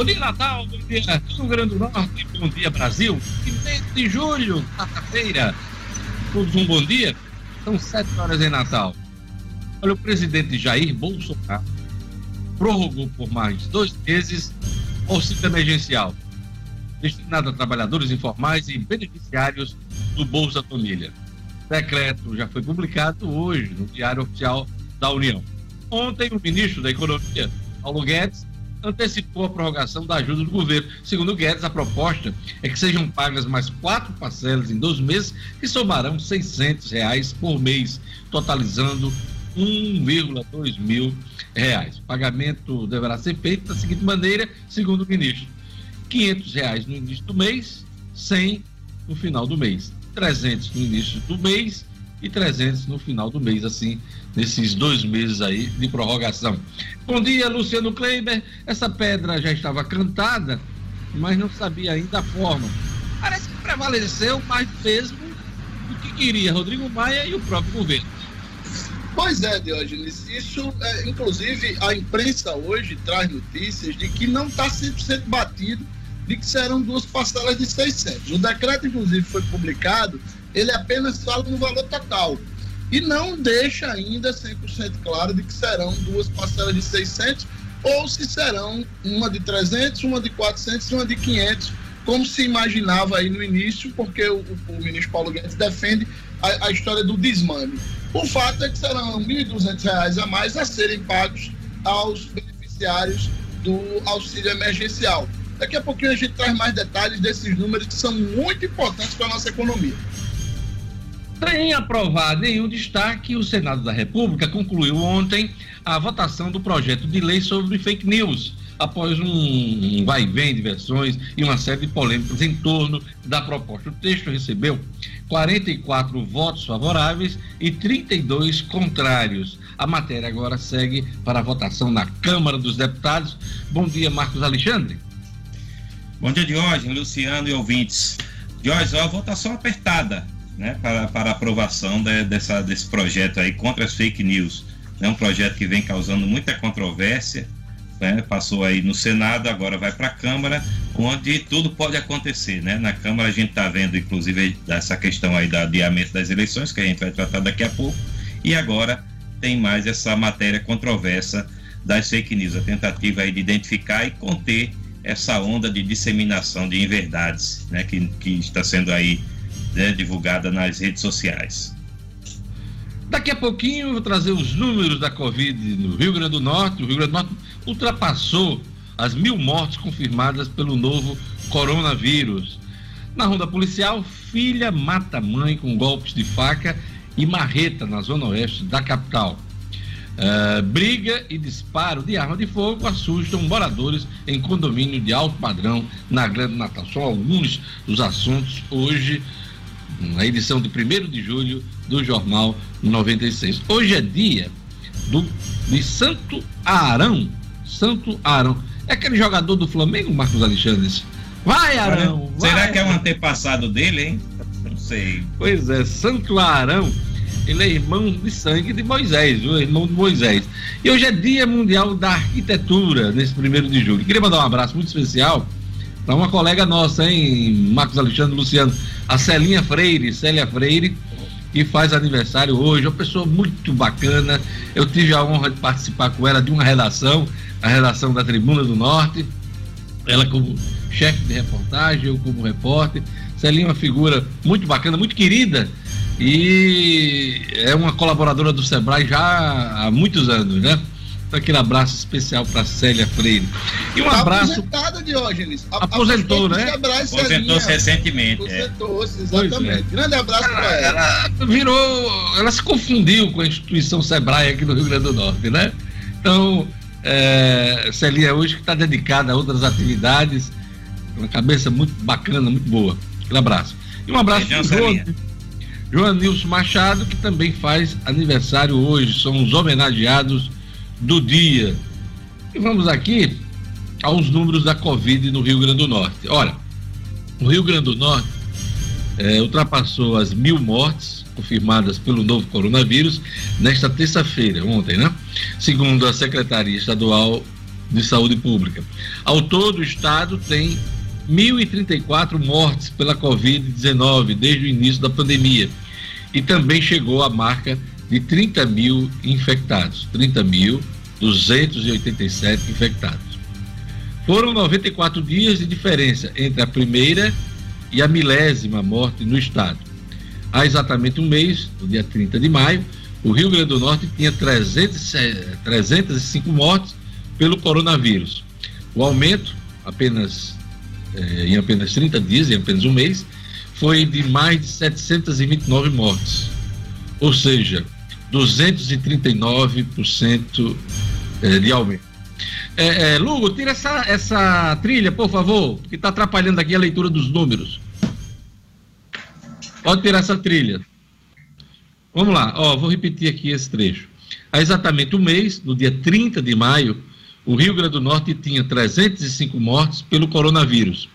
Bom dia, Natal. Bom dia, Rio Grande do Norte. Bom dia, Brasil. 15 de julho, quarta-feira. Todos um bom dia. São sete horas em Natal. Olha, o presidente Jair Bolsonaro prorrogou por mais dois meses o auxílio emergencial destinado a trabalhadores informais e beneficiários do Bolsa Família. O decreto já foi publicado hoje no Diário Oficial da União. Ontem, o ministro da Economia, Paulo Guedes, antecipou a prorrogação da ajuda do governo. Segundo Guedes, a proposta é que sejam pagas mais quatro parcelas em dois meses, que somarão 600 reais por mês, totalizando 1,2 mil reais. O pagamento deverá ser feito da seguinte maneira, segundo o ministro: 500 reais no início do mês, 100 no final do mês, 300 no início do mês e 300 no final do mês, assim, nesses dois meses aí de prorrogação. Bom dia, Luciano Kleiber. Essa pedra já estava cantada, mas não sabia ainda a forma. Parece que prevaleceu mais mesmo do que queria Rodrigo Maia e o próprio governo. Pois é, Diógenes. Isso, é, inclusive, a imprensa hoje traz notícias de que não está 100% batido de que serão duas parcelas de 600. O decreto, inclusive, foi publicado, ele apenas fala no valor total e não deixa ainda 100% claro de que serão duas parcelas de 600 ou se serão uma de 300, uma de 400 e uma de 500, como se imaginava aí no início, porque o, o ministro Paulo Guedes defende a, a, história do desmame. O fato é que serão R$ 1.200 a mais a serem pagos aos beneficiários do auxílio emergencial. Daqui a pouquinho a gente traz mais detalhes desses números que são muito importantes para a nossa economia. Sem aprovar nenhum destaque, o Senado da República concluiu ontem a votação do projeto de lei sobre fake news, após um vai e vem de versões e uma série de polêmicas em torno da proposta. O texto recebeu 44 votos favoráveis e 32 contrários. A matéria agora segue para a votação na Câmara dos Deputados. Bom dia, Marcos Alexandre. Bom dia, Diógenes, Luciano e ouvintes. Diógenes, a votação apertada né, para, para aprovação de, dessa, desse projeto aí contra as fake news. É um projeto que vem causando muita controvérsia, né, passou aí no Senado, agora vai para a Câmara, onde tudo pode acontecer. Né? Na Câmara a gente está vendo, inclusive, essa questão aí do adiamento das eleições, que a gente vai tratar daqui a pouco, e agora tem mais essa matéria controversa das fake news, a tentativa aí de identificar e conter essa onda de disseminação de inverdades né, que, que está sendo aí né, divulgada nas redes sociais. Daqui a pouquinho eu vou trazer os números da Covid no Rio Grande do Norte. O Rio Grande do Norte ultrapassou as mil mortes confirmadas pelo novo coronavírus. Na ronda policial, filha mata mãe com golpes de faca e marreta na zona oeste da capital. Uh, briga e disparo de arma de fogo assustam moradores em condomínio de alto padrão na Grande Natal. São alguns dos assuntos hoje, na edição de 1 de julho do Jornal 96. Hoje é dia do, de Santo Arão. Santo Arão. É aquele jogador do Flamengo, Marcos Alexandre? Vai, Arão! Será vai. que é um antepassado dele, hein? Não sei. Pois é, Santo Arão ele é irmão de sangue de Moisés, o irmão de Moisés. E hoje é Dia Mundial da Arquitetura, nesse primeiro de julho. Queria mandar um abraço muito especial para uma colega nossa, hein, Marcos Alexandre Luciano, a Celinha Freire, Célia Freire, que faz aniversário hoje, uma pessoa muito bacana. Eu tive a honra de participar com ela de uma redação, a redação da Tribuna do Norte. Ela como chefe de reportagem, eu como repórter. Celinha é uma figura muito bacana, muito querida e é uma colaboradora do Sebrae já há muitos anos, né? Então, aquele abraço especial para Célia Freire. E um tá abraço. Aposentada, Diógenes. Aposentou, né? Aposentou-se recentemente. É. Aposentou-se, exatamente. É. Grande abraço para ela. Ela virou. Ela se confundiu com a instituição Sebrae aqui no Rio Grande do Norte, né? Então, é, Celia hoje que está dedicada a outras atividades, uma cabeça muito bacana, muito boa. Aquele abraço. E um abraço para o João Nilson Machado, que também faz aniversário hoje, são os homenageados do dia. E vamos aqui aos números da Covid no Rio Grande do Norte. Olha, o Rio Grande do Norte é, ultrapassou as mil mortes confirmadas pelo novo coronavírus nesta terça-feira, ontem, né? Segundo a Secretaria Estadual de Saúde Pública. Ao todo, o estado tem 1.034 mortes pela Covid-19 desde o início da pandemia e também chegou à marca de 30 mil infectados, 30.287 infectados. Foram 94 dias de diferença entre a primeira e a milésima morte no estado. Há exatamente um mês, no dia 30 de maio, o Rio Grande do Norte tinha 300, 305 mortes pelo coronavírus. O aumento, apenas eh, em apenas 30 dias, em apenas um mês, foi de mais de 729 mortes. Ou seja, 239% eh, de aumento. É, é, Lugo, tira essa, essa trilha, por favor, que está atrapalhando aqui a leitura dos números. Pode tirar essa trilha. Vamos lá, ó, vou repetir aqui esse trecho. Há exatamente um mês, no dia 30 de maio, o Rio Grande do Norte tinha 305 mortes pelo coronavírus.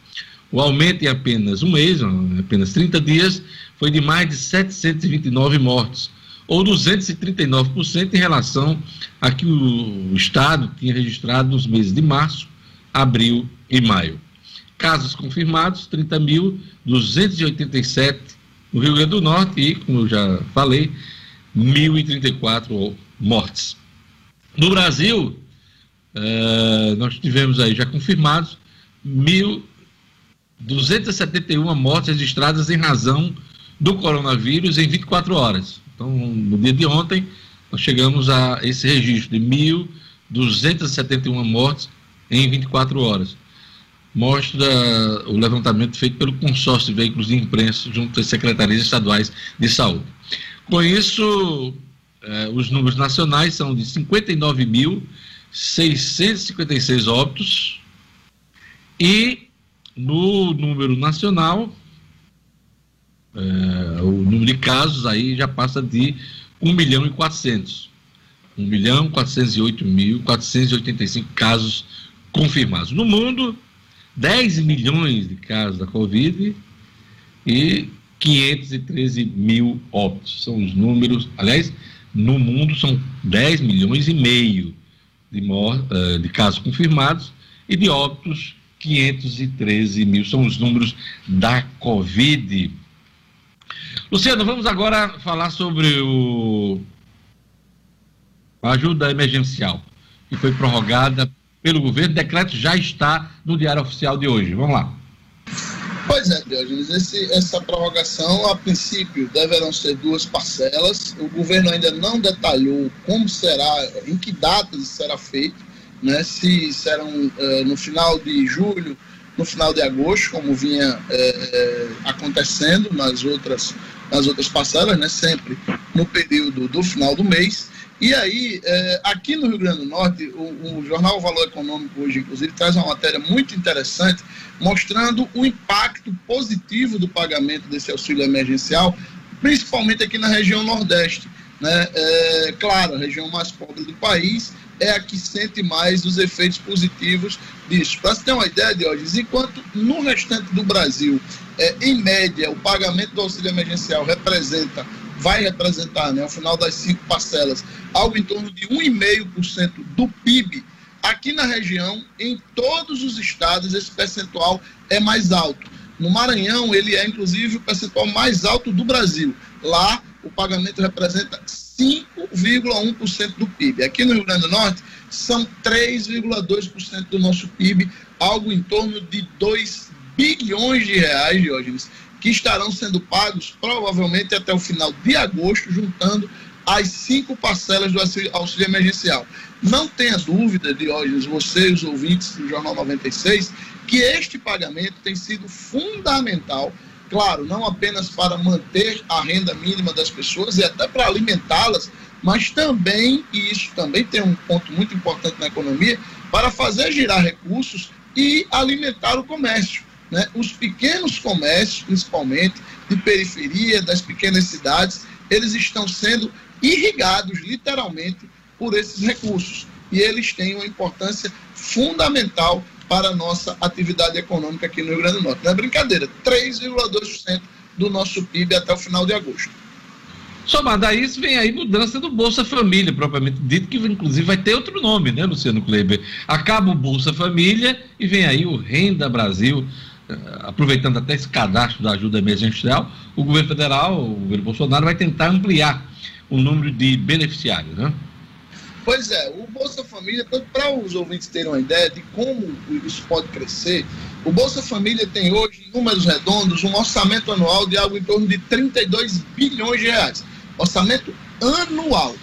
O aumento em apenas um mês, apenas 30 dias, foi de mais de 729 mortes, ou 239% em relação a que o Estado tinha registrado nos meses de março, abril e maio. Casos confirmados, 30.287 no Rio Grande do Norte e, como eu já falei, 1.034 mortes. No Brasil, uh, nós tivemos aí já confirmados 1.271 mortes registradas em razão do coronavírus em 24 horas. Então, no dia de ontem, nós chegamos a esse registro de 1.271 mortes em 24 horas. Mostra o levantamento feito pelo consórcio de veículos de imprensa junto às secretarias estaduais de saúde. Com isso, eh, os números nacionais são de 59.656 óbitos e no número nacional é, o número de casos aí já passa de 1 milhão e 400. 1 milhão 408 mil 485 casos confirmados. No mundo, 10 milhões de casos da Covid e 513 mil óbitos. São os números, aliás, no mundo são 10 milhões e meio de, uh, de casos confirmados e de óbitos 513 mil. São os números da Covid. Luciano, vamos agora falar sobre o a ajuda emergencial, que foi prorrogada pelo governo. O decreto já está no Diário Oficial de hoje. Vamos lá. Pois é, Diogenes, esse, essa prorrogação, a princípio, deverão ser duas parcelas. O governo ainda não detalhou como será, em que datas será feito, né? se serão uh, no final de julho, no final de agosto, como vinha uh, acontecendo nas outras nas outras parcelas, né, sempre no período do final do mês. E aí, é, aqui no Rio Grande do Norte, o, o, jornal Valor Econômico hoje, inclusive, traz uma matéria muito interessante mostrando o impacto positivo do pagamento desse auxílio emergencial, principalmente aqui na região Nordeste. Né? É, claro, a região mais pobre do país é a que sente mais os efeitos positivos disso. Para você ter uma ideia, Diógenes, enquanto no restante do Brasil é, em média, o pagamento do auxílio emergencial representa, vai representar, né, ao final das cinco parcelas, algo em torno de 1,5% do PIB. Aqui na região, em todos os estados, esse percentual é mais alto. No Maranhão, ele é inclusive o percentual mais alto do Brasil. Lá, o pagamento representa 5,1% do PIB. Aqui no Rio Grande do Norte, são 3,2% do nosso PIB, algo em torno de 2 bilhões de reais, Diógenes, que estarão sendo pagos provavelmente até o final de agosto, juntando as cinco parcelas do auxílio emergencial. Não tenha dúvida, Diógenes, você e os ouvintes do Jornal 96, que este pagamento tem sido fundamental, claro, não apenas para manter a renda mínima das pessoas e até para alimentá-las, mas também, e isso também tem um ponto muito importante na economia, para fazer girar recursos e alimentar o comércio. Né? Os pequenos comércios, principalmente de periferia, das pequenas cidades, eles estão sendo irrigados literalmente por esses recursos. E eles têm uma importância fundamental para a nossa atividade econômica aqui no Rio Grande do Norte. Não é brincadeira, 3,2% do nosso PIB até o final de agosto. Somado a isso, vem aí mudança do Bolsa Família, propriamente dito, que inclusive vai ter outro nome, né, Luciano Kleber? Acaba o Bolsa Família e vem aí o Renda Brasil, eh, aproveitando até esse cadastro da ajuda emergencial, o governo federal, o governo Bolsonaro, vai tentar ampliar o número de beneficiários, né? Pois é, o Bolsa Família, para os ouvintes terem uma ideia de como isso pode crescer, o Bolsa Família tem hoje, em números redondos, um orçamento anual de algo em torno de 32 bilhões de reais. Orçamento anual.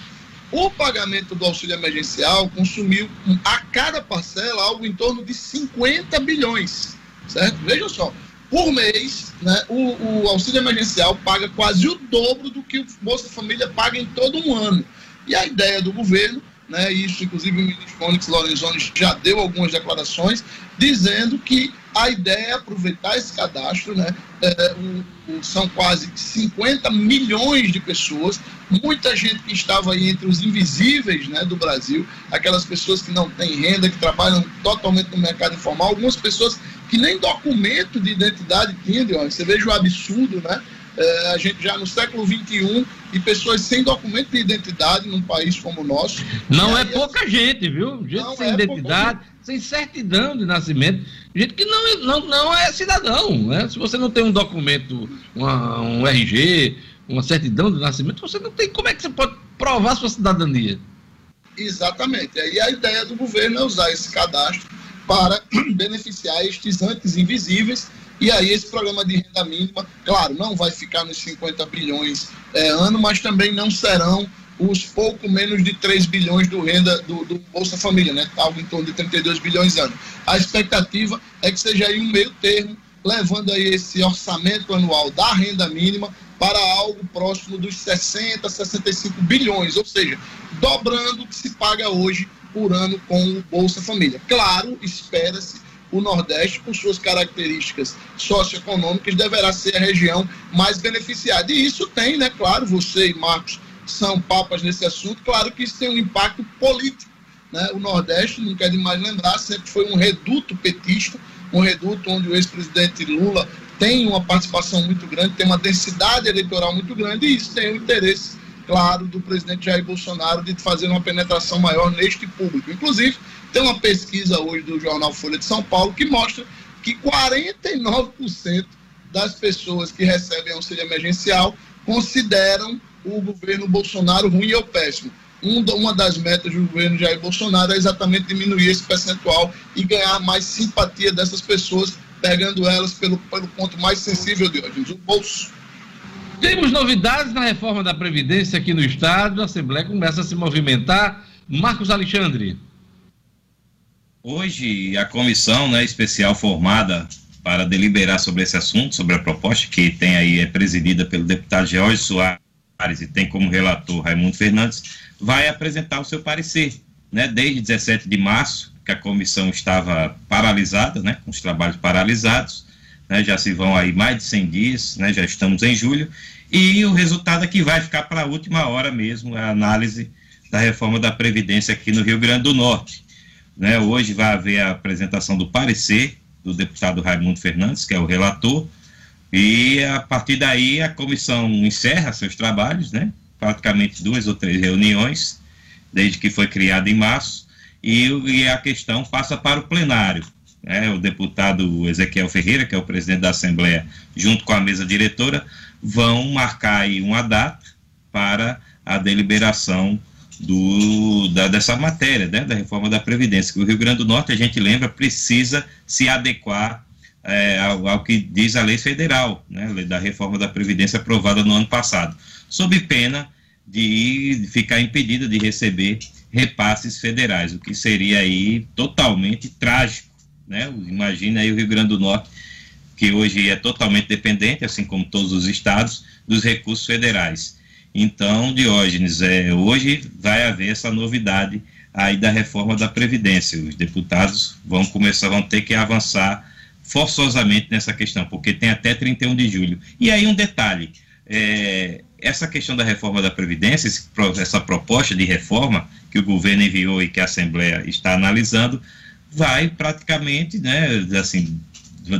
O pagamento do auxílio emergencial consumiu a cada parcela algo em torno de 50 bilhões, certo? Vejam só, por mês, né, o, o auxílio emergencial paga quase o dobro do que o Bolsa Família paga em todo um ano. E a ideia do governo né, isso inclusive o ministro Fônix Lorenzoni já deu algumas declarações, dizendo que a ideia é aproveitar esse cadastro, né, é, o, o, são quase 50 milhões de pessoas, muita gente que estava aí entre os invisíveis né, do Brasil, aquelas pessoas que não têm renda, que trabalham totalmente no mercado informal, algumas pessoas que nem documento de identidade tinham, você veja o absurdo, né? É, a gente já no século XXI e pessoas sem documento de identidade num país como o nosso. Não é pouca gente, viu? Gente sem é identidade, sem certidão de nascimento, gente que não, não, não é cidadão. Né? Se você não tem um documento, uma, um RG, uma certidão de nascimento, você não tem. Como é que você pode provar sua cidadania? Exatamente. E a ideia do governo é usar esse cadastro para beneficiar estes antes invisíveis e aí esse programa de renda mínima, claro, não vai ficar nos 50 bilhões é, ano, mas também não serão os pouco menos de 3 bilhões do renda do, do Bolsa Família, né? Algo em torno de 32 bilhões ano. A expectativa é que seja aí um meio termo, levando aí esse orçamento anual da renda mínima para algo próximo dos 60, 65 bilhões, ou seja, dobrando o que se paga hoje por ano com o Bolsa Família. Claro, espera-se o Nordeste, por suas características socioeconômicas, deverá ser a região mais beneficiada. E isso tem, né, claro, você e Marcos são papas nesse assunto, claro que isso tem um impacto político. Né? O Nordeste, não quer demais lembrar, sempre foi um reduto petista, um reduto onde o ex-presidente Lula tem uma participação muito grande, tem uma densidade eleitoral muito grande, e isso tem o interesse, claro, do presidente Jair Bolsonaro de fazer uma penetração maior neste público. Inclusive, tem uma pesquisa hoje do jornal Folha de São Paulo que mostra que 49% das pessoas que recebem auxílio emergencial consideram o governo Bolsonaro ruim ou péssimo. uma das metas do governo Jair Bolsonaro é exatamente diminuir esse percentual e ganhar mais simpatia dessas pessoas, pegando elas pelo, pelo ponto mais sensível de hoje, o bolso. Temos novidades na reforma da Previdência aqui no Estado, a Assembleia começa a se movimentar. Marcos Alexandre. Hoje, a comissão né, especial formada para deliberar sobre esse assunto, sobre a proposta, que tem aí, é presidida pelo deputado George Soares e tem como relator Raimundo Fernandes, vai apresentar o seu parecer. Né, desde 17 de março, que a comissão estava paralisada, né, com os trabalhos paralisados, né, já se vão aí mais de 100 dias, né, já estamos em julho, e o resultado é que vai ficar para a última hora mesmo, a análise da reforma da Previdência aqui no Rio Grande do Norte. Né? Hoje vai haver a apresentação do parecer do deputado Raimundo Fernandes, que é o relator, e a partir daí a comissão encerra seus trabalhos, né? praticamente duas ou três reuniões, desde que foi criada em março, e, e a questão passa para o plenário. Né? O deputado Ezequiel Ferreira, que é o presidente da Assembleia, junto com a mesa diretora, vão marcar aí uma data para a deliberação do, da, dessa matéria, né, da reforma da Previdência, que o Rio Grande do Norte, a gente lembra, precisa se adequar é, ao, ao, que diz a lei federal, né, da reforma da Previdência aprovada no ano passado, sob pena de ficar impedida de receber repasses federais, o que seria aí totalmente trágico, né, imagina aí o Rio Grande do Norte, que hoje é totalmente dependente, assim como todos os estados, dos recursos federais. Então, Diógenes, é, hoje vai haver essa novidade aí da reforma da Previdência. Os deputados vão começar, vão ter que avançar forçosamente nessa questão, porque tem até 31 de julho. E aí um detalhe, é, essa questão da reforma da Previdência, essa proposta de reforma que o governo enviou e que a Assembleia está analisando, vai praticamente, né, assim,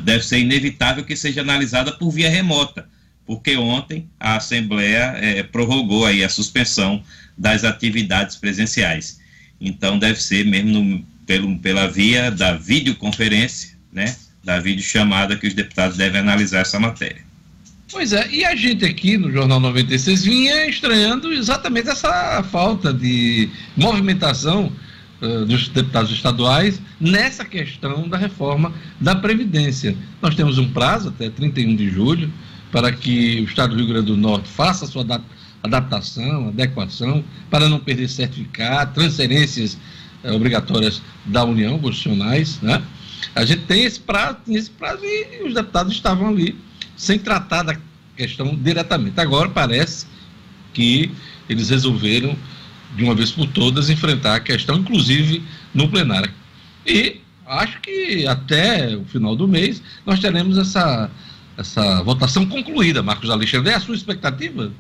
deve ser inevitável que seja analisada por via remota porque ontem a Assembleia é, prorrogou aí a suspensão das atividades presenciais. Então deve ser mesmo no, pelo, pela via da videoconferência, né, da videochamada que os deputados devem analisar essa matéria. Pois é, e a gente aqui no Jornal 96 vinha estranhando exatamente essa falta de movimentação uh, dos deputados estaduais nessa questão da reforma da Previdência. Nós temos um prazo até 31 de julho para que o Estado do Rio Grande do Norte faça a sua adaptação, adequação, para não perder certificado, transferências uh, obrigatórias da União, constitucionais, né? A gente tem esse prazo, tem esse prazo e os deputados estavam ali sem tratar da questão diretamente. Agora parece que eles resolveram, de uma vez por todas, enfrentar a questão, inclusive no plenário. E acho que até o final do mês nós teremos essa, essa votação concluída, Marcos Alexandre. É a sua expectativa?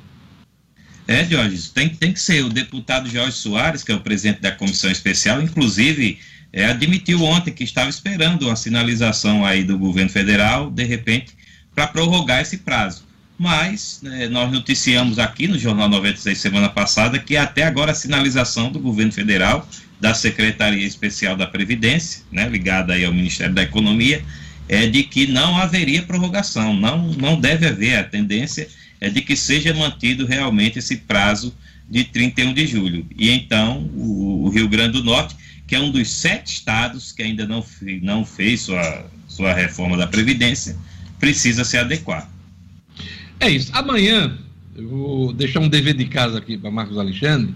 É, Jorge, tem, tem que ser. O deputado Jorge Soares, que é o presidente da comissão especial, inclusive é, admitiu ontem que estava esperando uma sinalização aí do governo federal, de repente para prorrogar esse prazo. Mas né, nós noticiamos aqui no Jornal 96 semana passada que até agora a sinalização do governo federal, da Secretaria Especial da Previdência, né, ligada aí ao Ministério da Economia, é de que não haveria prorrogação, não, não deve haver. A tendência é de que seja mantido realmente esse prazo de 31 de julho. E então o, o Rio Grande do Norte, que é um dos sete estados que ainda não, não fez sua, sua reforma da Previdência, precisa se adequar. É isso. Amanhã, eu vou deixar um dever de casa aqui para Marcos Alexandre,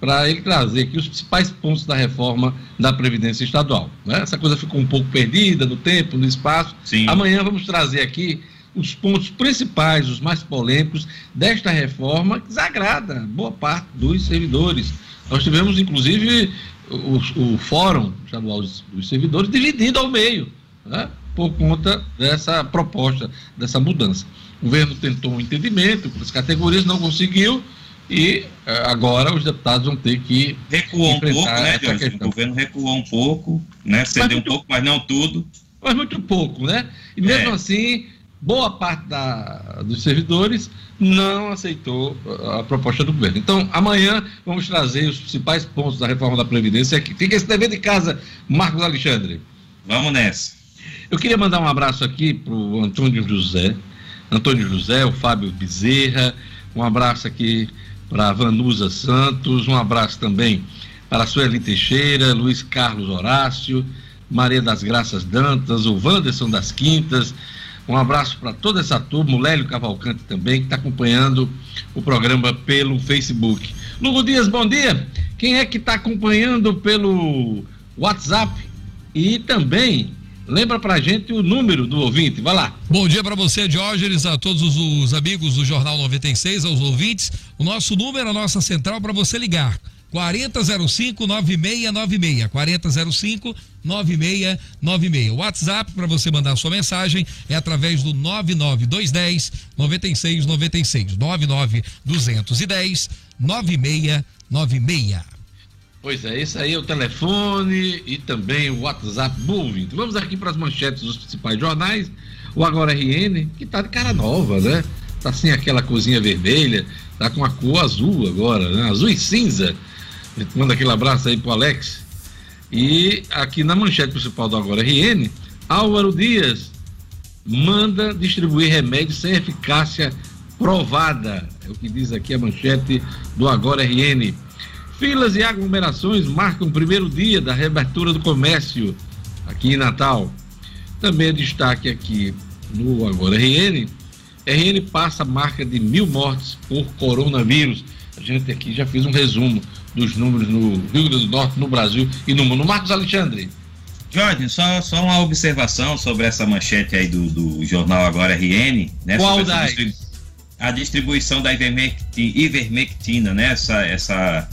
para ele trazer aqui os principais pontos da reforma da Previdência Estadual. Né? Essa coisa ficou um pouco perdida no tempo, no espaço. Sim. Amanhã vamos trazer aqui os pontos principais, os mais polêmicos desta reforma que desagrada boa parte dos servidores. Nós tivemos, inclusive, o, o Fórum Estadual dos Servidores dividido ao meio. Né? por conta dessa proposta, dessa mudança. O governo tentou um entendimento com as categorias, não conseguiu, e eh, agora os deputados vão ter que. Recuou um pouco, né, Jorge? O governo recuou um pouco, né? Cedeu muito, um pouco, mas não tudo. Mas muito pouco, né? E mesmo é. assim, boa parte da, dos servidores não aceitou eh, a proposta do governo. Então, amanhã vamos trazer os principais pontos da reforma da Previdência aqui. Fica esse dever de casa, Marcos Alexandre. Vamos nessa. Eu queria mandar um abraço aqui para o Antônio José, Antônio José, o Fábio Bezerra, um abraço aqui para Vanusa Santos, um abraço também para a Sueli Teixeira, Luiz Carlos Horácio, Maria das Graças Dantas, o Wanderson das Quintas, um abraço para toda essa turma, o Lélio Cavalcante também, que está acompanhando o programa pelo Facebook. Lugo Dias, bom dia. Quem é que está acompanhando pelo WhatsApp e também Lembra pra gente o número do ouvinte, vai lá. Bom dia para você, Diógenes, a todos os, os, amigos do Jornal 96, aos ouvintes. O nosso número, a nossa central para você ligar. 4005 9696. 4005 9696. O WhatsApp para você mandar sua mensagem é através do 99210 9696. 99210 9696. Pois é, esse aí é o telefone e também o WhatsApp do Vamos aqui para as manchetes dos principais jornais. O Agora RN, que está de cara nova, né? Tá sem aquela cozinha vermelha, tá com a cor azul agora, né? Azul e cinza. Manda aquele abraço aí pro Alex. E aqui na manchete principal do Agora RN, Álvaro Dias manda distribuir remédios sem eficácia provada. É o que diz aqui a manchete do Agora RN. Filas e aglomerações marcam o primeiro dia da reabertura do comércio aqui em Natal. Também é destaque aqui no Agora RN. RN passa a marca de mil mortes por coronavírus. A gente aqui já fez um resumo dos números no Rio Grande do Norte, no Brasil e no mundo. Marcos Alexandre. Jorge, só, só uma observação sobre essa manchete aí do, do jornal Agora RN. Né, Qual das? A distribuição da ivermectina, ivermectina né? Essa, essa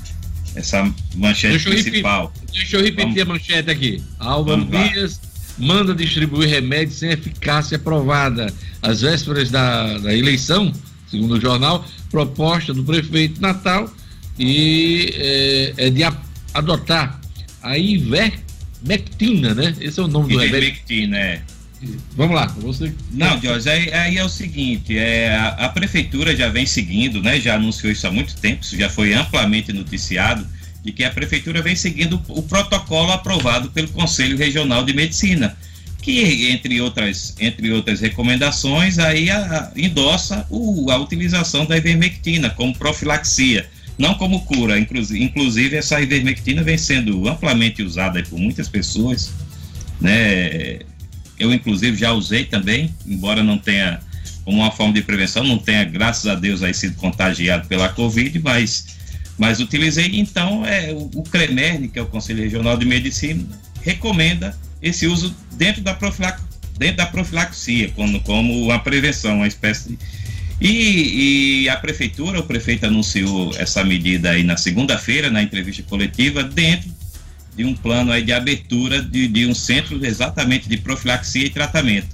essa manchete deixa principal. Repetir, deixa eu repetir Vamos. a manchete aqui. Álvaro Dias manda distribuir remédios sem eficácia provada. Às vésperas da, da eleição, segundo o jornal, proposta do prefeito Natal e é, é de a, adotar a ivermectina, né? Esse é o nome do remédio. Ivermectina, é. Vamos lá, você. Não, Jorge, aí, aí, é o seguinte: é, a, a, prefeitura já vem seguindo, né? Já anunciou isso há muito tempo, isso já foi amplamente noticiado, de que a prefeitura vem seguindo o protocolo aprovado pelo Conselho Regional de Medicina, que, entre outras, entre outras recomendações, aí a, a, endossa o, a utilização da ivermectina como profilaxia não como cura. Inclusive, essa ivermectina vem sendo amplamente usada por muitas pessoas, né? Eu, inclusive, já usei também, embora não tenha, como uma forma de prevenção, não tenha, graças a Deus, aí sido contagiado pela Covid, mas, mas utilizei. Então, é, o, o CREMERN, que é o Conselho Regional de Medicina, recomenda esse uso dentro da, profilax, dentro da profilaxia, como, como uma prevenção, uma espécie de e, e, a prefeitura, o prefeito anunciou essa medida aí na segunda-feira, na entrevista coletiva, dentro de um plano aí de abertura de, de, um centro exatamente de profilaxia e tratamento,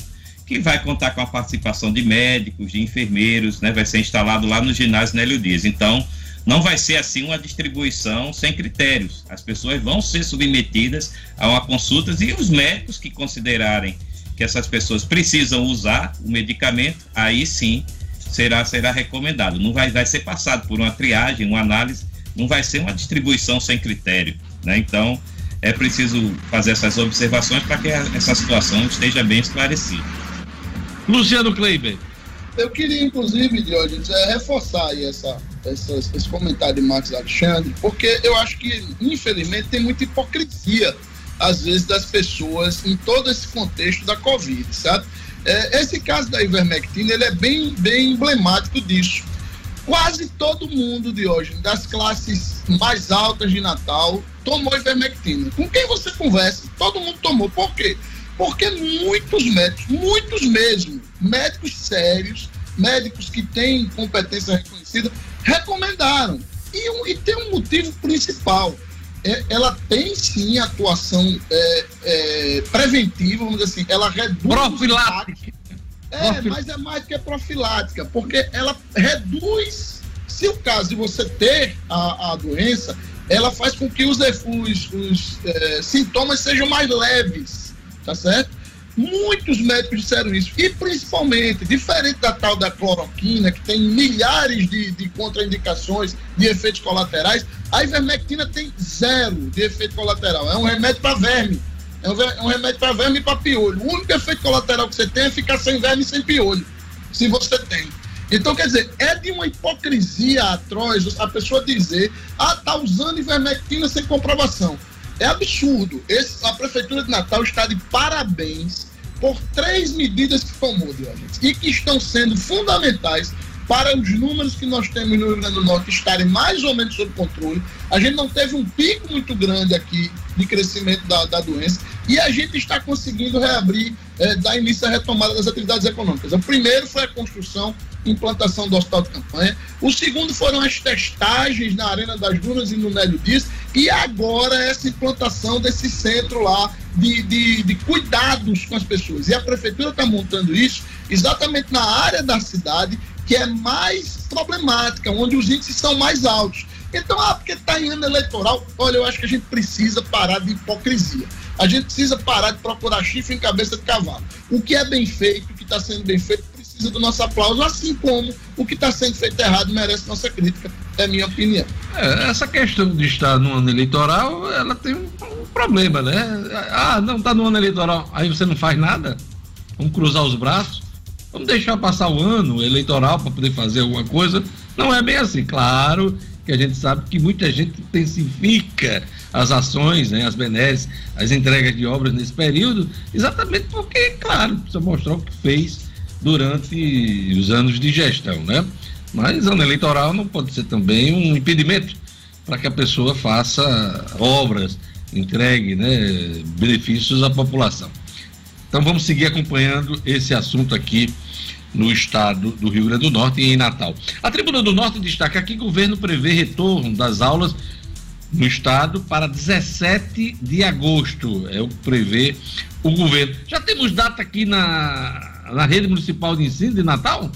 que vai contar com a participação de médicos, de enfermeiros, né? Vai ser instalado lá no ginásio Nélio Dias. Então, não vai ser assim uma distribuição sem critérios. As pessoas vão ser submetidas a uma consulta e os médicos que considerarem que essas pessoas precisam usar o medicamento, aí sim será, será recomendado. Não vai, vai ser passado por uma triagem, uma análise, não vai ser uma distribuição sem critério. Né? Então, é preciso fazer essas observações para que essa situação esteja bem esclarecida. Luciano Kleiber. Eu queria, inclusive, Diógenes, é, reforçar essa, essa, esse comentário de Marcos Alexandre, porque eu acho que, infelizmente, tem muita hipocrisia, às vezes, das pessoas em todo esse contexto da Covid, sabe? É, esse caso da ivermectina ele é bem, bem emblemático disso. Quase todo mundo de hoje, das classes mais altas de Natal, tomou ivermectina. Com quem você conversa, todo mundo tomou. Por quê? Porque muitos médicos, muitos mesmo, médicos sérios, médicos que têm competência reconhecida, recomendaram. E, e tem um motivo principal é, ela tem sim atuação é, é, preventiva, vamos dizer assim, ela reduz. Profilática. É, mas é mais que profilática, porque ela reduz, se o caso de você ter a, a doença, ela faz com que os, os, os é, sintomas sejam mais leves, tá certo? Muitos médicos disseram isso. E principalmente, diferente da tal da cloroquina, que tem milhares de, de contraindicações de efeitos colaterais, a ivermectina tem zero de efeito colateral. É um remédio para verme. É um, remédio para verme e para piolho. O único efeito colateral que você tem é ficar sem verme e sem piolho. Se você tem. Então, quer dizer, é de uma hipocrisia atroz a pessoa dizer, ah, tá usando ivermectina sem comprovação. É absurdo. Esse, a Prefeitura de Natal está de parabéns por três medidas que tomou, e que estão sendo fundamentais para os números que nós temos no Rio Grande do Norte estarem mais ou menos sob controle. A gente não teve um pico muito grande aqui de crescimento da, da doença e a gente está conseguindo reabrir, é, dar início à retomada das atividades econômicas. O primeiro foi a construção implantação do hospital de campanha. O segundo foram as testagens na Arena das Dunas e no Nélio Dias. E agora essa implantação desse centro lá de, de, de cuidados com as pessoas. E a prefeitura está montando isso exatamente na área da cidade que é mais problemática, onde os índices são mais altos. Então, ah, porque está em ano eleitoral, olha, eu acho que a gente precisa parar de hipocrisia. A gente precisa parar de procurar chifre em cabeça de cavalo. O que é bem feito, o que está sendo bem feito, precisa do nosso aplauso, assim como o que está sendo feito errado merece nossa crítica, é minha opinião. É, essa questão de estar no ano eleitoral, ela tem um, um problema, né? Ah, não está no ano eleitoral, aí você não faz nada? Vamos cruzar os braços? Vamos deixar passar o ano eleitoral para poder fazer alguma coisa? Não é bem assim, claro que a gente sabe que muita gente intensifica as ações, né, as benesses, as entregas de obras nesse período, exatamente porque, claro, precisa mostrar o que fez durante os anos de gestão, né? Mas ano eleitoral não pode ser também um impedimento para que a pessoa faça obras, entregue né, benefícios à população. Então vamos seguir acompanhando esse assunto aqui no estado do Rio Grande do Norte e em Natal. A Tribuna do Norte destaca que o governo prevê retorno das aulas no estado para 17 de agosto. É o que prevê o governo. Já temos data aqui na, na rede municipal de ensino de Natal?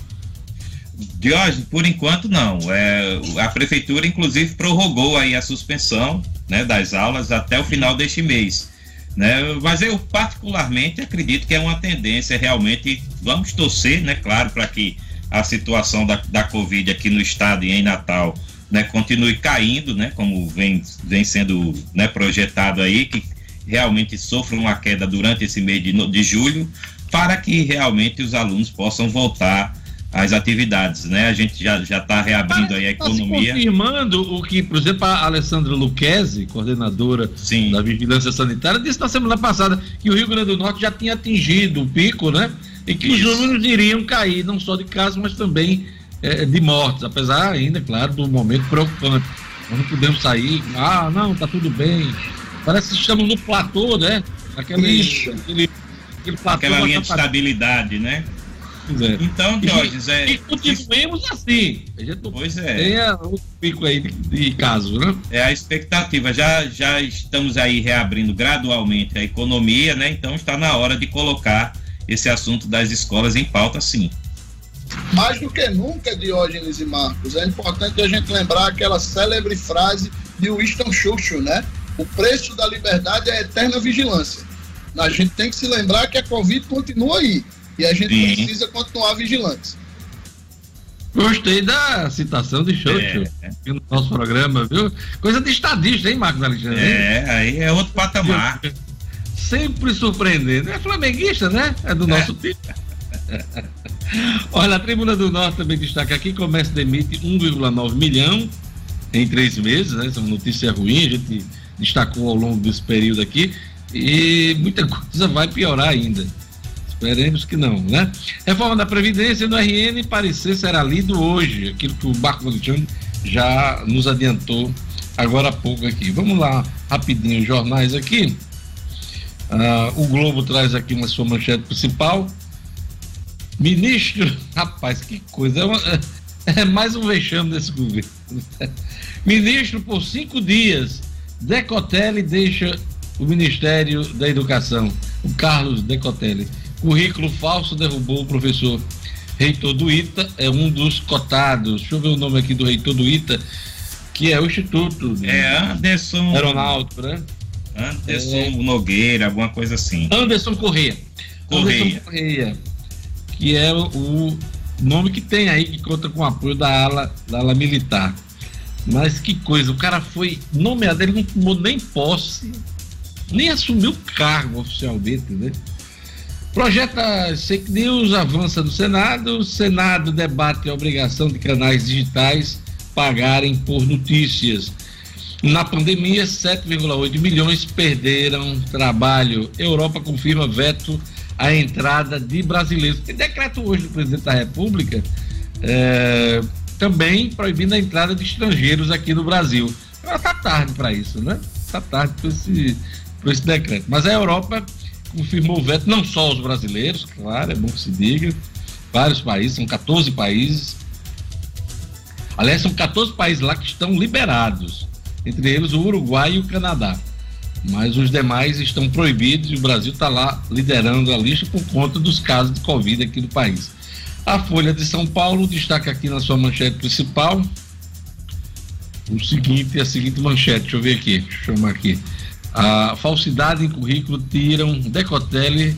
Diógenes, por enquanto não. É, a prefeitura, inclusive, prorrogou aí a suspensão né, das aulas até o final deste mês. Né? Mas eu particularmente acredito que é uma tendência realmente, vamos torcer, né, claro, para que a situação da, da Covid aqui no estado e em Natal né, continue caindo, né, como vem, vem sendo né, projetado aí, que realmente sofra uma queda durante esse mês de, de julho, para que realmente os alunos possam voltar às atividades, né? A gente já já está reabrindo aí a tá economia. confirmando o que, por exemplo, a Alessandra Luquezzi, coordenadora Sim. da Vigilância Sanitária, disse na semana passada que o Rio Grande do Norte já tinha atingido o pico, né? E que Isso. os números iriam cair, não só de casos, mas também é, de mortes, apesar ainda, claro, do momento preocupante. Nós não podemos sair, ah, não, tá tudo bem. Parece que estamos no platô, né? Isso. aquele, aquele platô Aquela linha de estabilidade, né? É. Então, Jorge, é. E continuemos assim. A gente pois é. Tenha outro pico aí de, de casos, né? É a expectativa. Já, já estamos aí reabrindo gradualmente a economia, né? Então está na hora de colocar esse assunto das escolas em pauta, sim. Mais do que nunca, Diógenes e Marcos, é importante a gente lembrar aquela célebre frase de Winston Churchill, né? O preço da liberdade é a eterna vigilância. A gente tem que se lembrar que a Covid continua aí e a gente Sim. precisa continuar vigilantes. Gostei da citação de Churchill é. no nosso programa, viu? Coisa de estadista, hein, Marcos Alexandre? É, aí é outro patamar. Sempre surpreendendo. É flamenguista, né? É do nosso é. time. Olha, a Tribuna do Norte também destaca aqui: comércio demite 1,9 milhão em três meses, né? Essa é uma notícia ruim, a gente destacou ao longo desse período aqui, e muita coisa vai piorar ainda. Esperemos que não, né? Reforma da Previdência no RN, parecer será lido hoje, aquilo que o Marco Alexandre já nos adiantou agora há pouco aqui. Vamos lá, rapidinho, jornais aqui. Ah, o Globo traz aqui uma sua manchete principal. Ministro, rapaz, que coisa, é, uma, é mais um vexame desse governo. Ministro, por cinco dias, Decotelli deixa o Ministério da Educação, o Carlos Decotelli. Currículo falso derrubou o professor reitor do ITA, é um dos cotados. Deixa eu ver o nome aqui do reitor do ITA, que é o Instituto. É Anderson. Aeronáutico, né? Anderson é... Nogueira, alguma coisa assim. Anderson Correia. Correia. Anderson Correia que é o nome que tem aí, que conta com o apoio da ala, da ala militar. Mas que coisa, o cara foi nomeado, ele não tomou nem posse, nem assumiu cargo oficialmente, né? Projeta fake news avança no Senado, o Senado debate a obrigação de canais digitais pagarem por notícias. Na pandemia, 7,8 milhões perderam trabalho. Europa confirma veto a entrada de brasileiros. Tem decreto hoje do presidente da República é, também proibindo a entrada de estrangeiros aqui no Brasil. Está tarde para isso, né? Está tarde para esse, esse decreto. Mas a Europa confirmou o veto, não só os brasileiros, claro, é bom que se diga, vários países, são 14 países. Aliás, são 14 países lá que estão liberados, entre eles o Uruguai e o Canadá mas os demais estão proibidos e o Brasil está lá liderando a lista por conta dos casos de Covid aqui no país. A Folha de São Paulo destaca aqui na sua manchete principal o seguinte, a seguinte manchete, deixa eu ver aqui, deixa eu chamar aqui. A falsidade em currículo tiram decotelli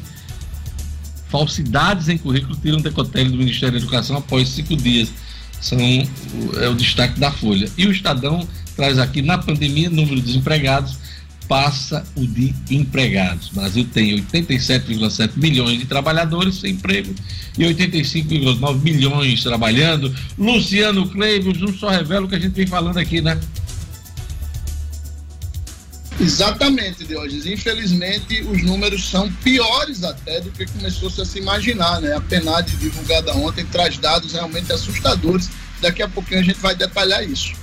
falsidades em currículo tiram decotelli do Ministério da Educação após cinco dias. São é o destaque da Folha. E o Estadão traz aqui na pandemia número de desempregados passa o de empregados. O Brasil tem 87,7 milhões de trabalhadores sem emprego e 85,9 milhões trabalhando. Luciano Cleives, não só revela o que a gente vem falando aqui, né? Exatamente, Diógenes. Infelizmente, os números são piores até do que começou-se a se imaginar, né? A PNAD divulgada ontem traz dados realmente assustadores. Daqui a pouquinho a gente vai detalhar isso.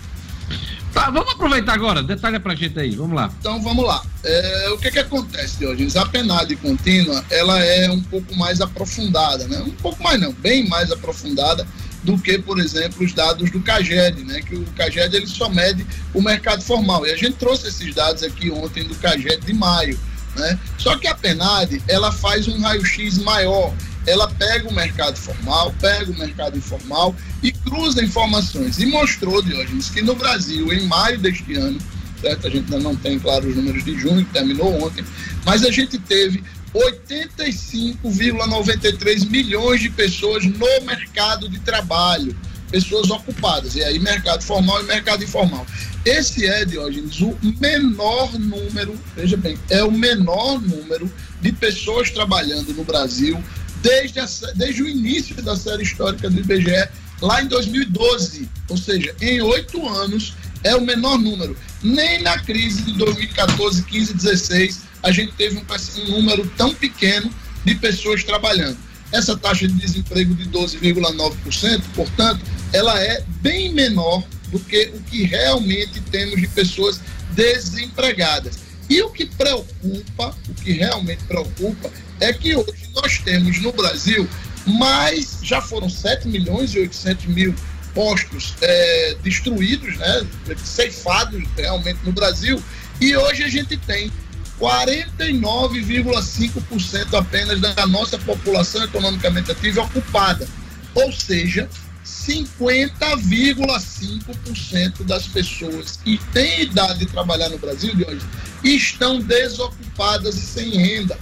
Tá, vamos aproveitar agora, detalhe pra gente aí, vamos lá. Então vamos lá. É, o que que acontece, Diogenes? A penade contínua, ela é um pouco mais aprofundada, né? Um pouco mais não, bem mais aprofundada do que, por exemplo, os dados do CAGED, né? Que o CAGED ele só mede o mercado formal. E a gente trouxe esses dados aqui ontem do CAGED de maio, né? Só que a PENAD, ela faz um raio-x maior ela pega o mercado formal, pega o mercado informal e cruza informações. E mostrou, Diógenes, que no Brasil, em maio deste ano, certo? A gente ainda não tem, claro, os números de junho, que terminou ontem, mas a gente teve 85,93 milhões de pessoas no mercado de trabalho, pessoas ocupadas, e aí mercado formal e mercado informal. Esse é, Diógenes, o menor número, veja bem, é o menor número de pessoas trabalhando no Brasil desde, a, desde o início da série histórica do IBGE, lá em 2012. Ou seja, em oito anos é o menor número. Nem na crise de 2014, 15, 16 a gente teve um, um número tão pequeno de pessoas trabalhando. Essa taxa de desemprego de 12,9%, portanto, ela é bem menor do que o que realmente temos de pessoas desempregadas. E o que preocupa, o que realmente preocupa, é que hoje nós temos no Brasil mais, já foram 7 milhões e 800 mil postos é, destruídos, né, ceifados realmente no Brasil, e hoje a gente tem 49,5% apenas da nossa população economicamente ativa ocupada. Ou seja, 50,5% das pessoas que têm idade de trabalhar no Brasil de hoje estão desocupadas e sem renda.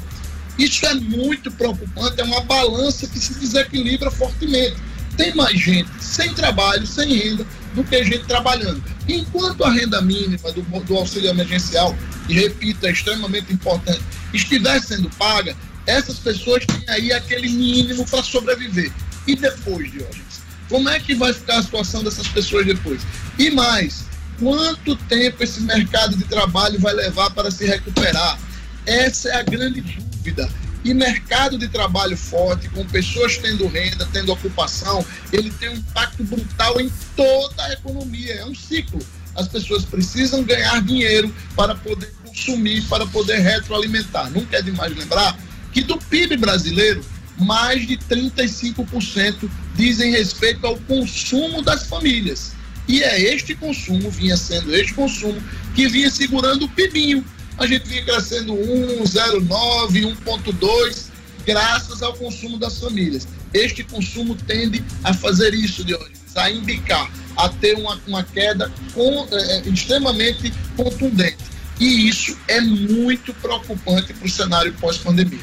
Isso é muito preocupante, é uma balança que se desequilibra fortemente. Tem mais gente sem trabalho, sem renda, do que gente trabalhando. Enquanto a renda mínima do, do auxílio emergencial, e repito, é extremamente importante, estiver sendo paga, essas pessoas têm aí aquele mínimo para sobreviver. E depois, Diógenes? Como é que vai ficar a situação dessas pessoas depois? E mais, quanto tempo esse mercado de trabalho vai levar para se recuperar? Essa é a grande dúvida. E mercado de trabalho forte, com pessoas tendo renda, tendo ocupação, ele tem um impacto brutal em toda a economia. É um ciclo. As pessoas precisam ganhar dinheiro para poder consumir, para poder retroalimentar. Nunca é demais lembrar que do PIB brasileiro, mais de 35% dizem respeito ao consumo das famílias. E é este consumo, vinha sendo este consumo, que vinha segurando o PIBinho, a gente vinha crescendo 1,09, 1,2, graças ao consumo das famílias. Este consumo tende a fazer isso, Dionísio, a indicar, a ter uma, uma queda com, é, é extremamente contundente. E isso é muito preocupante para o cenário pós-pandemia.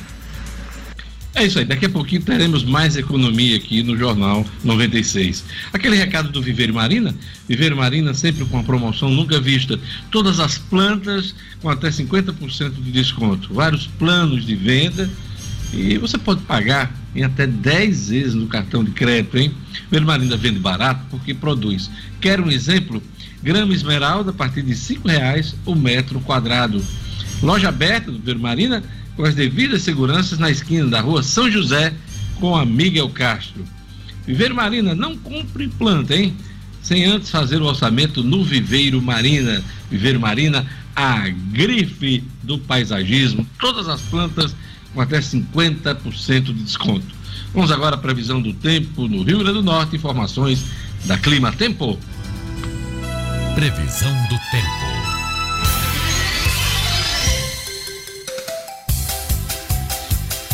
É isso aí, daqui a pouquinho teremos mais economia aqui no Jornal 96. Aquele recado do Viveiro Marina, Viveiro Marina sempre com uma promoção nunca vista. Todas as plantas com até 50% de desconto, vários planos de venda e você pode pagar em até 10 vezes no cartão de crédito, hein? Viveiro Marina vende barato porque produz. Quer um exemplo? Grama esmeralda a partir de R$ reais o metro quadrado. Loja aberta do Viveiro Marina com as devidas seguranças na esquina da rua São José com a Miguel Castro. Viveiro Marina, não compre planta, hein? Sem antes fazer o orçamento no Viveiro Marina. Viveiro Marina, a grife do paisagismo. Todas as plantas com até 50% de desconto. Vamos agora à previsão do tempo no Rio Grande do Norte. Informações da Clima Tempo. Previsão do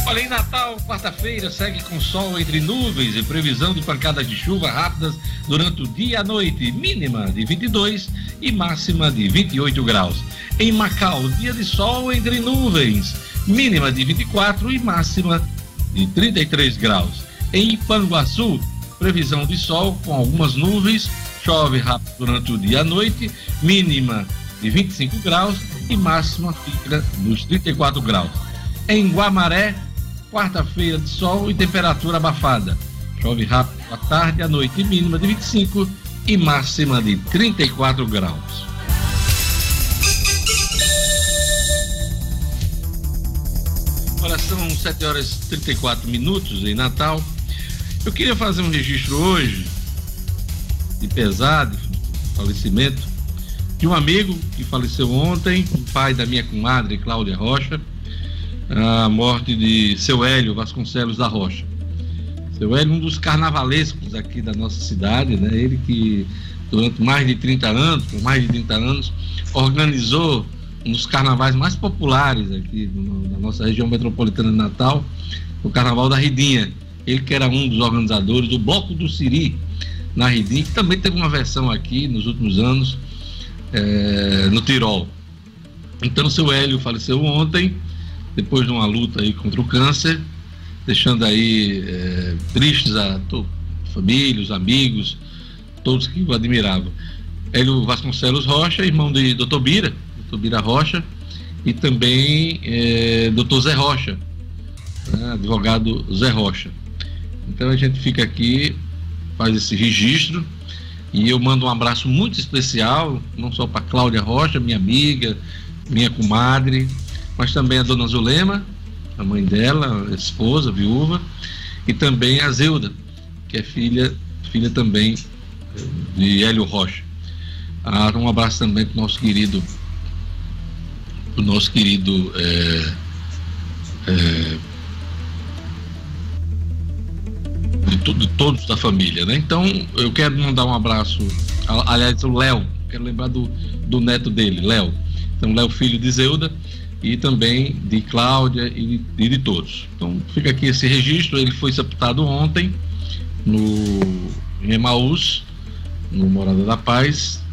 Olha, em Natal, quarta-feira, segue com sol entre nuvens e previsão de pancadas de chuva rápidas durante o dia e a noite, mínima de 22 e máxima de 28 graus. Em Macau, dia de sol entre nuvens, mínima de 24 e máxima de 33 graus. Em Ipanguaçu, previsão de sol com algumas nuvens, chove rápido durante o dia e a noite, mínima de 25 graus e máxima fica nos 34 graus. Em Guamaré, quarta-feira de sol e temperatura abafada. Chove rápido à tarde e à noite, mínima de 25 e máxima de 34 graus. Olha, são 7 horas e 34 minutos em Natal. Eu queria fazer um registro hoje de pesado, falecimento, de um amigo que faleceu ontem, o pai da minha comadre Cláudia Rocha a morte de seu Hélio Vasconcelos da Rocha. Seu Hélio, um dos carnavalescos aqui da nossa cidade, né? Ele que durante mais de 30 anos, por mais de 30 anos, organizou um dos carnavais mais populares aqui na nossa região metropolitana de Natal, o Carnaval da Ridinha. Ele que era um dos organizadores do Bloco do Siri na Ridinha, que também teve uma versão aqui nos últimos anos é, no Tirol. Então, seu Hélio faleceu ontem, depois de uma luta aí contra o câncer, deixando aí é, tristes a família, os amigos, todos que o admiravam. Hélio Vasconcelos Rocha, irmão de Dr. Bira, Dr. Bira Rocha, e também é, Dr. Zé Rocha, né, advogado Zé Rocha. Então a gente fica aqui, faz esse registro, e eu mando um abraço muito especial, não só para Cláudia Rocha, minha amiga, minha comadre, mas também a dona Zulema, a mãe dela, a esposa, a viúva, e também a Zeuda, que é filha, filha também eh, de Hélio Rocha. Ah, um abraço também para o nosso querido, o nosso querido é, é, de, to, de, todos da família, né? Então eu quero mandar um abraço, aliás, o Léo, quero lembrar do, do neto dele, Léo. Então, Léo, filho de Zeuda, e também de Cláudia e, e de todos. Então fica aqui esse registro, ele foi sepultado ontem no em Emaús, no Morada da Paz.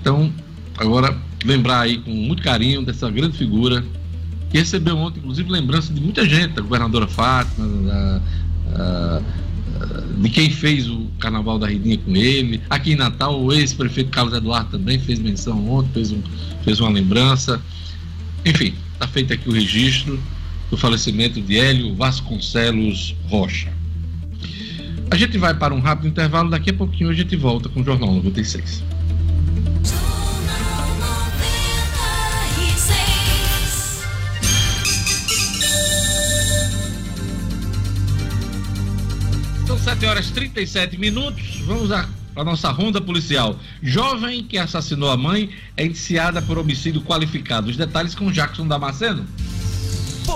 Então, agora lembrar aí com muito carinho dessa grande figura que recebeu ontem, inclusive, lembrança de muita gente, da governadora Fátima, da, a, de quem fez o Carnaval da Ridinha com ele. Aqui em Natal, o ex-prefeito Carlos Eduardo também fez menção ontem, fez, um, fez uma lembrança. Enfim, está feito aqui o registro do falecimento de Hélio Vasconcelos Rocha. A gente vai para um rápido intervalo, daqui a pouquinho a gente volta com o Jornal 96. São 7 horas e 37 minutos. Vamos a para nossa ronda policial. Jovem que assassinou a mãe é indiciada por homicídio qualificado. Os detalhes com Jackson Damasceno.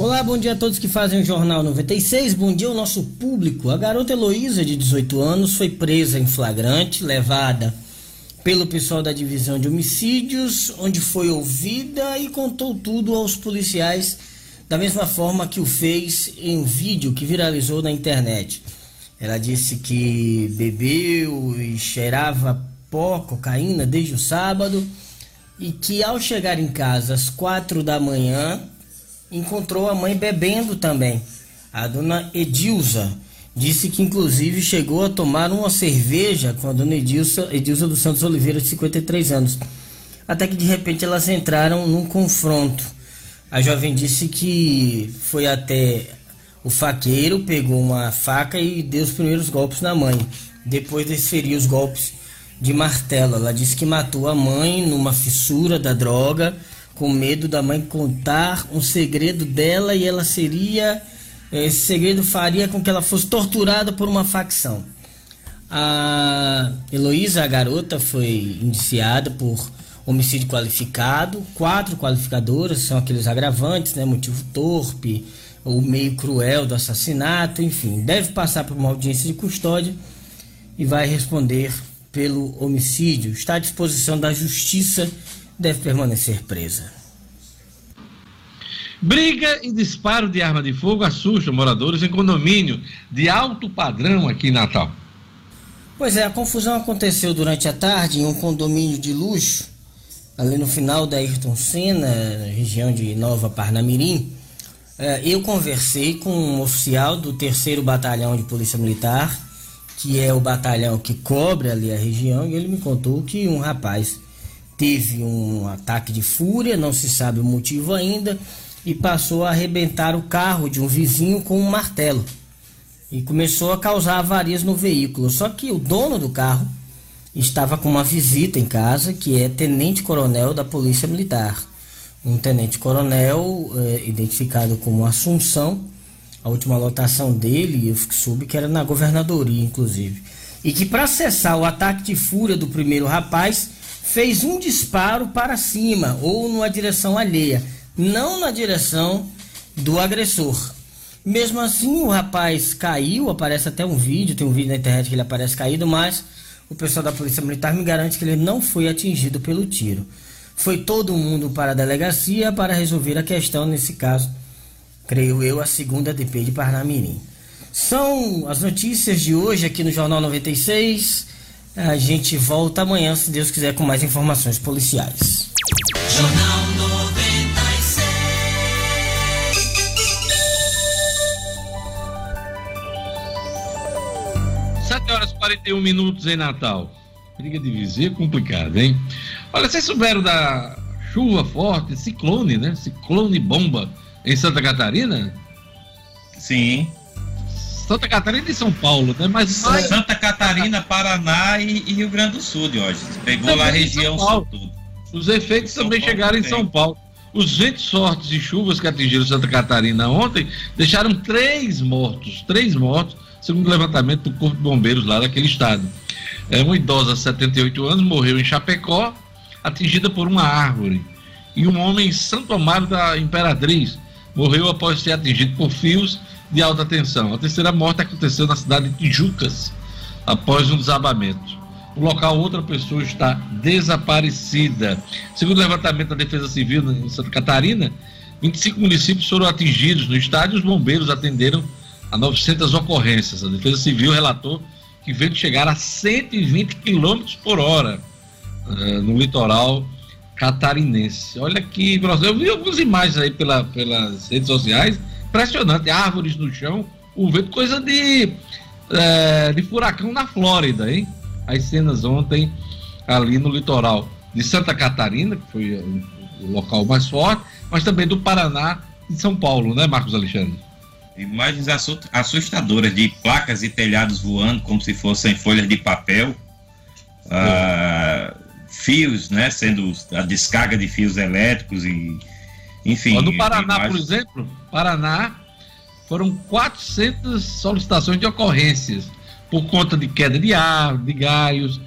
Olá, bom dia a todos que fazem o Jornal 96. Bom dia ao nosso público. A garota Heloísa, de 18 anos, foi presa em flagrante, levada pelo pessoal da divisão de homicídios, onde foi ouvida e contou tudo aos policiais, da mesma forma que o fez em um vídeo que viralizou na internet. Ela disse que bebeu e cheirava pó, cocaína desde o sábado e que ao chegar em casa às quatro da manhã encontrou a mãe bebendo também. A dona Edilza disse que inclusive chegou a tomar uma cerveja com a dona Edilza, Edilza dos Santos Oliveira, de 53 anos. Até que de repente elas entraram num confronto. A jovem disse que foi até o faqueiro, pegou uma faca e deu os primeiros golpes na mãe. Depois desferiu os golpes de martelo. Ela disse que matou a mãe numa fissura da droga com medo da mãe contar um segredo dela e ela seria. Esse segredo faria com que ela fosse torturada por uma facção. A Heloísa, a garota, foi indiciada por homicídio qualificado, quatro qualificadoras, são aqueles agravantes, né? Motivo torpe, o meio cruel do assassinato, enfim. Deve passar por uma audiência de custódia e vai responder pelo homicídio. Está à disposição da justiça deve permanecer presa. Briga e disparo de arma de fogo assustam moradores em condomínio de alto padrão aqui em Natal. Pois é, a confusão aconteceu durante a tarde em um condomínio de luxo, ali no final da Ayrton Senna, região de Nova Parnamirim. É, eu conversei com um oficial do terceiro batalhão de polícia militar, que é o batalhão que cobre ali a região, e ele me contou que um rapaz teve um ataque de fúria, não se sabe o motivo ainda, e passou a arrebentar o carro de um vizinho com um martelo. E começou a causar avarias no veículo. Só que o dono do carro estava com uma visita em casa, que é tenente-coronel da Polícia Militar. Um tenente-coronel eh, identificado como Assunção. A última lotação dele, eu soube que era na governadoria, inclusive. E que para cessar o ataque de fúria do primeiro rapaz, fez um disparo para cima ou numa direção alheia, não na direção do agressor. Mesmo assim, o rapaz caiu, aparece até um vídeo, tem um vídeo na internet que ele aparece caído, mas o pessoal da Polícia Militar me garante que ele não foi atingido pelo tiro. Foi todo mundo para a delegacia para resolver a questão, nesse caso, creio eu, a segunda DP de Parnamirim. São as notícias de hoje aqui no Jornal 96. A gente volta amanhã, se Deus quiser, com mais informações policiais. Jornal 96. Sete horas e 41 minutos em Natal. Briga de vizinho é complicado, hein? Olha, vocês souberam da chuva forte, ciclone, né? Ciclone bomba em Santa Catarina? Sim. Santa Catarina e São Paulo, né? Mas Santa Catarina, Paraná e, e, Rio Grande do Sul, hoje. Pegou também lá a região sul tudo. Os efeitos também Paulo chegaram também. em São Paulo. Os ventos fortes e chuvas que atingiram Santa Catarina ontem deixaram três mortos, três mortos, segundo o levantamento do Corpo de Bombeiros lá daquele estado. É, uma idosa de 78 anos morreu em Chapecó, atingida por uma árvore. E um homem em Santo Amaro da Imperatriz morreu após ser atingido por fios de alta tensão. A terceira morte aconteceu na cidade de Tijucas, após um desabamento. No local, outra pessoa está desaparecida. Segundo o levantamento da Defesa Civil em Santa Catarina, 25 municípios foram atingidos no estado e os bombeiros atenderam a 900 ocorrências. A Defesa Civil relatou que ventos chegaram a 120 km por hora uh, no litoral catarinense. Olha que eu vi algumas imagens aí pela, pelas redes sociais impressionante, árvores no chão, o vento, coisa de, é, de furacão na Flórida, hein? As cenas ontem ali no litoral de Santa Catarina, que foi o, o local mais forte, mas também do Paraná e São Paulo, né, Marcos Alexandre? Imagens assustadoras de placas e telhados voando como se fossem folhas de papel. Ah, fios, né, sendo a descarga de fios elétricos e enfim. No Paraná, por exemplo, Paraná foram 400 solicitações de ocorrências por conta de queda de árvore, de galhos,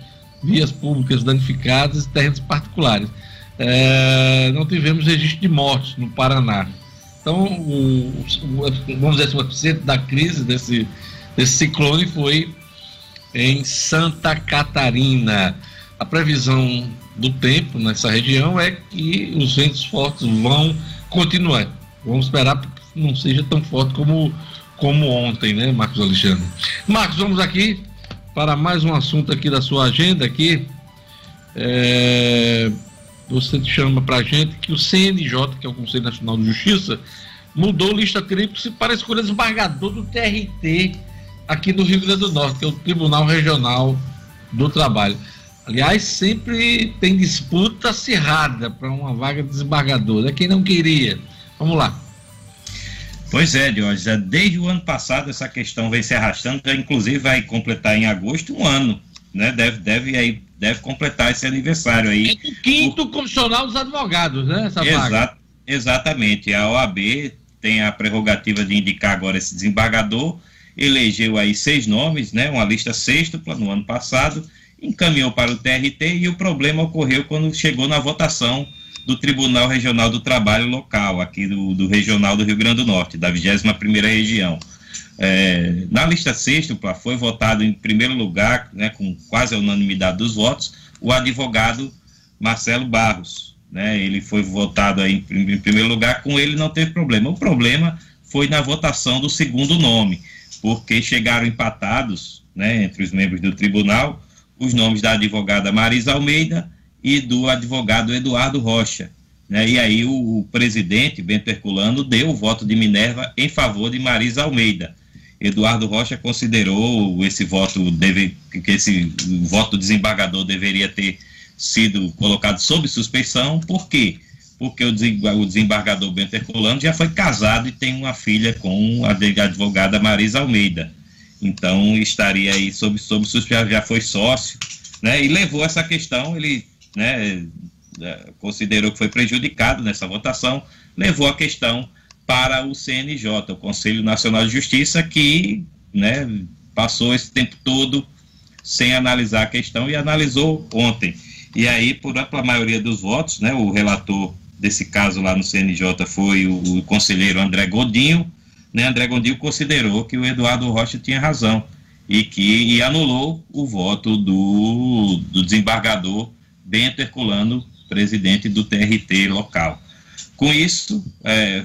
vias públicas danificadas e terrenos particulares. É, não tivemos registro de mortes no Paraná. Então, o, o, vamos dizer assim, o epicentro da crise desse, desse ciclone foi em Santa Catarina. A previsão do tempo nessa região é que os ventos fortes vão continuar. Vamos esperar que não seja tão forte como, como ontem, né, Marcos Alexandre? Marcos, vamos aqui para mais um assunto aqui da sua agenda aqui. É, você chama para a gente que o CNJ, que é o Conselho Nacional de Justiça, mudou lista tríplice para escolher desembargador do TRT aqui no Rio Grande do Norte, que é o Tribunal Regional do Trabalho. Aliás, sempre tem disputa acirrada para uma vaga de desembargador. É quem não queria. Vamos lá. Pois é, Diógenes, desde o ano passado essa questão vem se arrastando, inclusive vai completar em agosto um ano, né? Deve, deve, aí, deve completar esse aniversário aí. É o quinto o... constitucional dos advogados, né? Essa Exa vaga. Exatamente. A OAB tem a prerrogativa de indicar agora esse desembargador, elegeu aí seis nomes, né? Uma lista sextupla no ano passado encaminhou para o TRT e o problema ocorreu quando chegou na votação do Tribunal Regional do Trabalho local, aqui do, do Regional do Rio Grande do Norte, da 21ª região. É, na lista sexta, foi votado em primeiro lugar, né, com quase a unanimidade dos votos, o advogado Marcelo Barros. Né, ele foi votado em, em primeiro lugar, com ele não teve problema. O problema foi na votação do segundo nome, porque chegaram empatados né, entre os membros do tribunal os nomes da advogada Marisa Almeida e do advogado Eduardo Rocha. Né? E aí o, o, presidente, Bento Herculano, deu o voto de Minerva em favor de Marisa Almeida. Eduardo Rocha considerou esse voto, deve, que esse voto do desembargador deveria ter sido colocado sob suspeição, por quê? Porque o desembargador Bento Herculano já foi casado e tem uma filha com a advogada Marisa Almeida. Então estaria aí sob, sob suspeita, já foi sócio, né? E levou essa questão, ele né, é, considerou que foi prejudicado nessa votação, levou a questão para o CNJ, o Conselho Nacional de Justiça, que né, passou esse tempo todo sem analisar a questão e analisou ontem. E aí, por ampla maioria dos votos, né, o relator desse caso lá no CNJ foi o, o conselheiro André Godinho, né, André Godinho considerou que o Eduardo Rocha tinha razão e que e anulou o voto do, do desembargador Bento Herculano, presidente do TRT local. Com isso, é,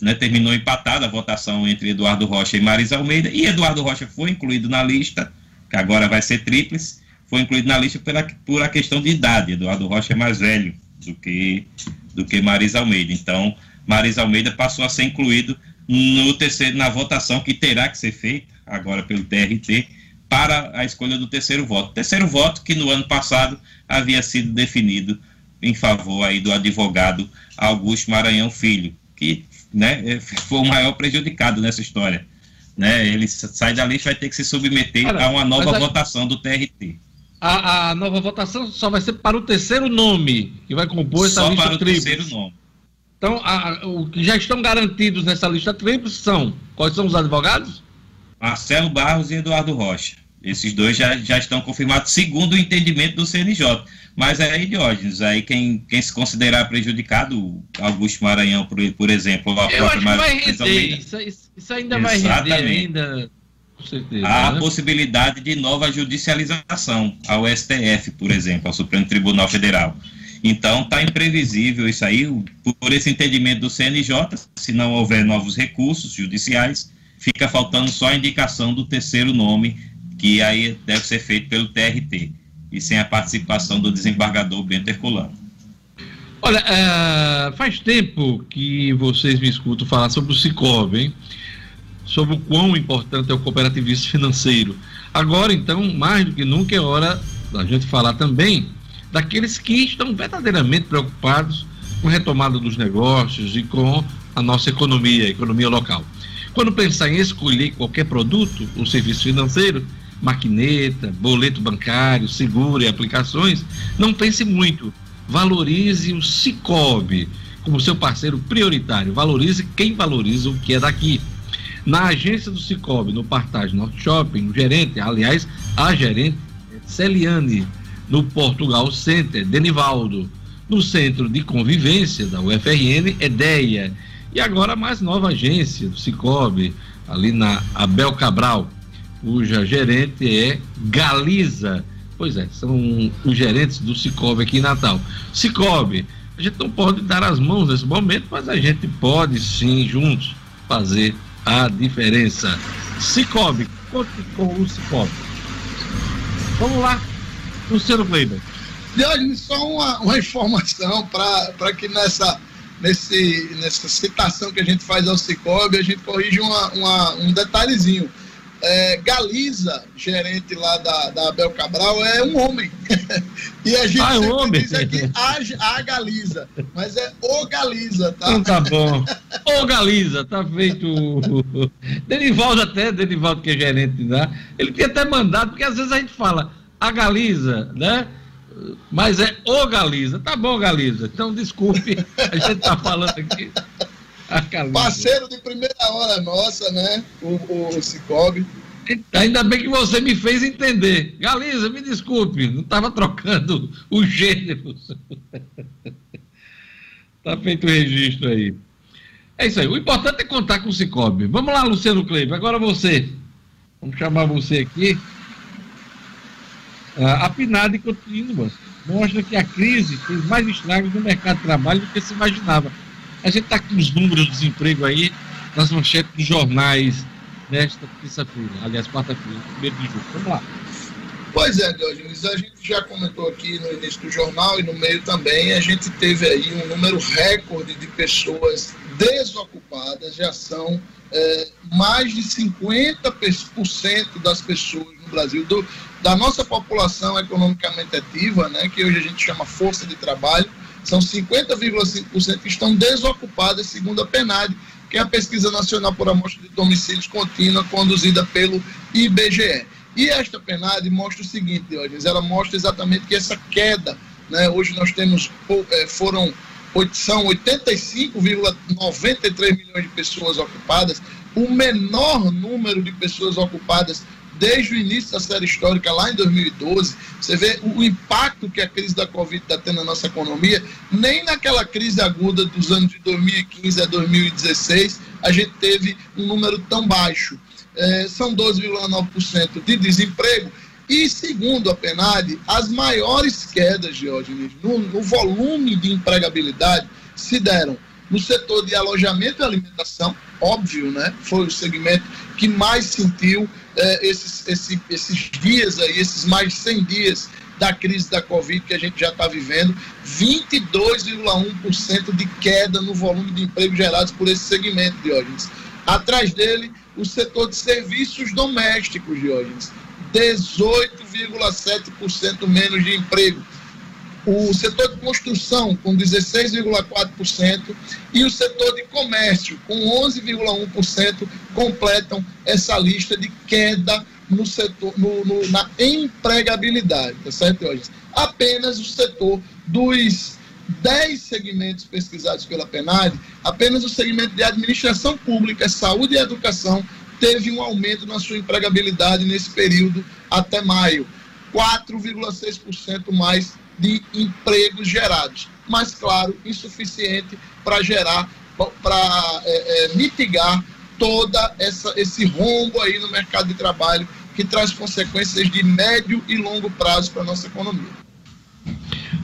né, terminou empatada a votação entre Eduardo Rocha e Marisa Almeida, e Eduardo Rocha foi incluído na lista, que agora vai ser tríplice, foi incluído na lista pela, por a questão de idade. Eduardo Rocha é mais velho do que, do que Marisa Almeida. Então, Marisa Almeida passou a ser incluído no terceiro, na votação que terá que ser feita agora pelo TRT para a escolha do terceiro voto. Terceiro voto que no ano passado havia sido definido em favor aí do advogado Augusto Maranhão Filho, que né, foi o maior prejudicado nessa história. Né? Ele sai da lista vai ter que se submeter Olha, a uma nova a... votação do TRT. A, a, nova votação só vai ser para o terceiro nome que vai compor essa só lista para o tríplice. terceiro nome. Então, a, o que já estão garantidos nessa lista tríplice são quais são os advogados? Marcelo Barros e Eduardo Rocha. Esses dois já, já estão confirmados, segundo o entendimento do CNJ. Mas é aí, Diógenes, aí quem, quem se considerar prejudicado, Augusto Maranhão, por, por exemplo, a Eu própria acho vai render, isso, isso, ainda Exatamente. vai render, ainda, com certeza. Há né? possibilidade de nova judicialização ao STF, por exemplo, ao Supremo Tribunal Federal. Então, está imprevisível isso aí, por esse entendimento do CNJ, se não houver novos recursos judiciais, fica faltando só a indicação do terceiro nome, que aí deve ser feito pelo TRT, e sem a participação do desembargador Bento Herculano. Olha, uh, faz tempo que vocês me escutam falar sobre o Cicobi, hein? Sobre o quão importante é o cooperativismo financeiro. Agora, então, mais do que nunca é hora da gente falar também daqueles que estão verdadeiramente preocupados com a retomada dos negócios e com a nossa economia, a economia local. Quando pensar em escolher qualquer produto ou serviço financeiro, maquineta, boleto bancário, seguro e aplicações, não pense muito. Valorize o Cicobi como seu parceiro prioritário. Valorize quem valoriza o que é daqui. Na agência do Cicobi, no Partage Norte Shopping, o gerente, aliás, a gerente Celiane, no Portugal Center, Denivaldo, no Centro de Convivência da UFRN, EDEIA, e agora a mais nova agência do Cicobi, ali na Abel Cabral, cuja gerente é Galiza. Pois é, são os gerentes do Cicobi aqui em Natal. Cicobi, a gente não pode dar as mãos nesse momento, mas a gente pode sim, juntos, fazer a diferença. Cicobi, conte com o Cicobi. Vamos lá, Luciano Kleiber. Diógenes, só uma, uma informação para que nessa, nesse, nessa citação que a gente faz ao Cicobi, a gente corrige uma, uma, um detalhezinho. É, Galiza, gerente lá da, da Abel Cabral, é um homem. e a gente ah, é sempre homem. diz aqui a, a Galiza, mas é o Galiza, tá? Então tá bom. O Galiza, tá feito. Denivaldo até, Denivaldo que é gerente lá, né? ele tinha até mandado, porque às vezes a gente fala a Galiza, né? Mas é o Galiza. Tá bom, Galiza. Então, desculpe, a gente tá falando aqui. Parceiro de primeira hora nossa, né? O, o Cicobi. Ainda bem que você me fez entender. Galiza, me desculpe, não estava trocando os gêneros. tá feito o registro aí. É isso aí. O importante é contar com o Cicobi. Vamos lá, Luciano Kleber. Agora você. Vamos chamar você aqui. A PNAD contínua mostra que a crise fez mais estragos no mercado de trabalho do que se imaginava. A gente está com os números de desemprego aí nas manchetes dos jornais nesta terça-feira, aliás, quarta-feira, primeiro de julho. Vamos lá. Pois é, Diogenes, a gente já comentou aqui no início do jornal e no meio também, a gente teve aí um número recorde de pessoas desocupadas, já são é, mais de 50% das pessoas no Brasil, do, da nossa população economicamente ativa, né, que hoje a gente chama força de trabalho, são 50,5% que estão desocupadas, segundo a PNAD, que é a Pesquisa Nacional por Amostra de Domicílios Contínua, conduzida pelo IBGE. E esta PNAD mostra o seguinte, Diógenes, ela mostra exatamente que essa queda, né, hoje nós temos, é, foram são 85,93 milhões de pessoas ocupadas, o menor número de pessoas ocupadas desde o início da série histórica, lá em 2012. Você vê o, impacto que a crise da Covid está tendo na nossa economia. Nem naquela crise aguda dos anos de 2015 a 2016 a gente teve um número tão baixo. É, são 12,9% de desemprego. E segundo a PNAD, as maiores quedas, Diógenes, no, no volume de empregabilidade se deram no setor de alojamento e alimentação, óbvio, né? Foi o segmento que mais sentiu é, esses, esse, esses dias aí, esses mais de 100 dias da crise da Covid que a gente já está vivendo, 22,1% de queda no volume de empregos gerados por esse segmento, Diógenes. Atrás dele, o setor de serviços domésticos, Diógenes, 18,7% menos de emprego o setor de construção com 16,4% e o setor de comércio com 11,1% completam essa lista de queda no setor, no, no, na empregabilidade, tá certo, hoje? Apenas o setor dos 10 segmentos pesquisados pela PNAD, apenas o segmento de administração pública, saúde e educação teve um aumento na sua empregabilidade nesse período até maio, 4,6% mais de empregos gerados, mas, claro, insuficiente para gerar, para é, é, mitigar toda essa esse rombo aí no mercado de trabalho que traz consequências de médio e longo prazo para a nossa economia.